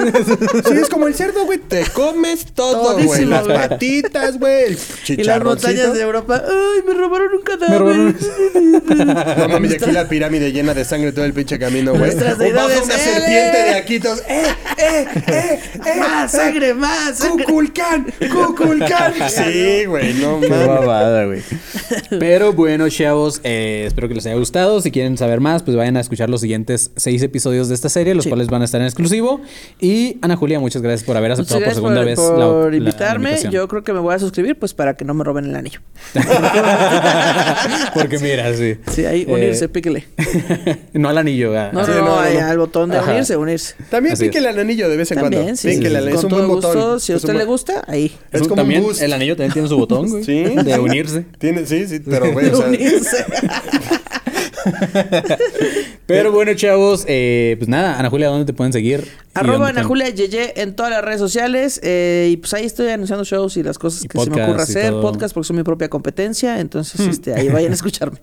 es como el cerdo, güey. Te comes todo, güey. Las plantitas, güey. Y las montañas de Europa. ¡Ay, me robaron un cadáver! No mames, y aquí la pirámide llena de sangre todo el pinche camino, güey. Nuestras O baja deidades, una ¡eh! serpiente de aquí, todos. ¡Eh, eh, eh, eh! ¡Más sangre, más sangre! ¡Cuculcán! ¡Cuculcán! Sí, güey, no Qué mames. babada, güey. Pero bueno, chavos, eh, espero que les haya gustado. Si quieren saber más, pues vayan a escuchar los siguientes seis episodios de esta serie, los Sí. cuales van a estar en exclusivo. Y Ana Julia, muchas gracias por haber aceptado por segunda por, vez por la- la invitarme. invitación. Yo creo que me voy a suscribir, pues para que no me roben el anillo. Porque mira, sí. Sí, ahí Eh, unirse, píquele. no al anillo, ah, No, así. no, no, al botón de Ajá. unirse, unirse. También Así es. píquele al anillo de vez en cuando. También, sí, Píquele, sí, es con un todo buen botón. gusto. Si a usted un le gusta, ahí. Es como un boost. El anillo también tiene su botón, güey. Sí. De unirse. Tiene, sí, sí, pero güey, o sea, unirse. Pero bueno, chavos, eh, pues nada, Ana Julia, ¿dónde te pueden seguir? Arroba Ana Julia Yeye en todas las redes sociales. eh, y pues ahí estoy anunciando shows y las cosas Y que se me ocurra hacer. todo. Podcast porque soy mi propia competencia. Entonces, este, ahí vayan a escucharme.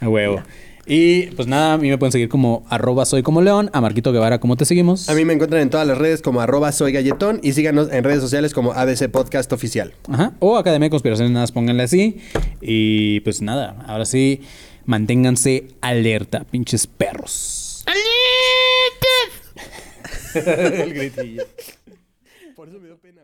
A huevo. Y pues nada, a mí me pueden seguir como arroba soy como león, a Marquito Guevara, ¿cómo te seguimos? a mí me encuentran en todas las redes como arroba soy galletón y síganos en redes sociales como ADC Podcast Oficial. Ajá. O Academia de Conspiraciones, nada, pónganle así. Y pues nada, ahora sí, manténganse alerta, pinches perros. El gritillo. Por eso me dio pena,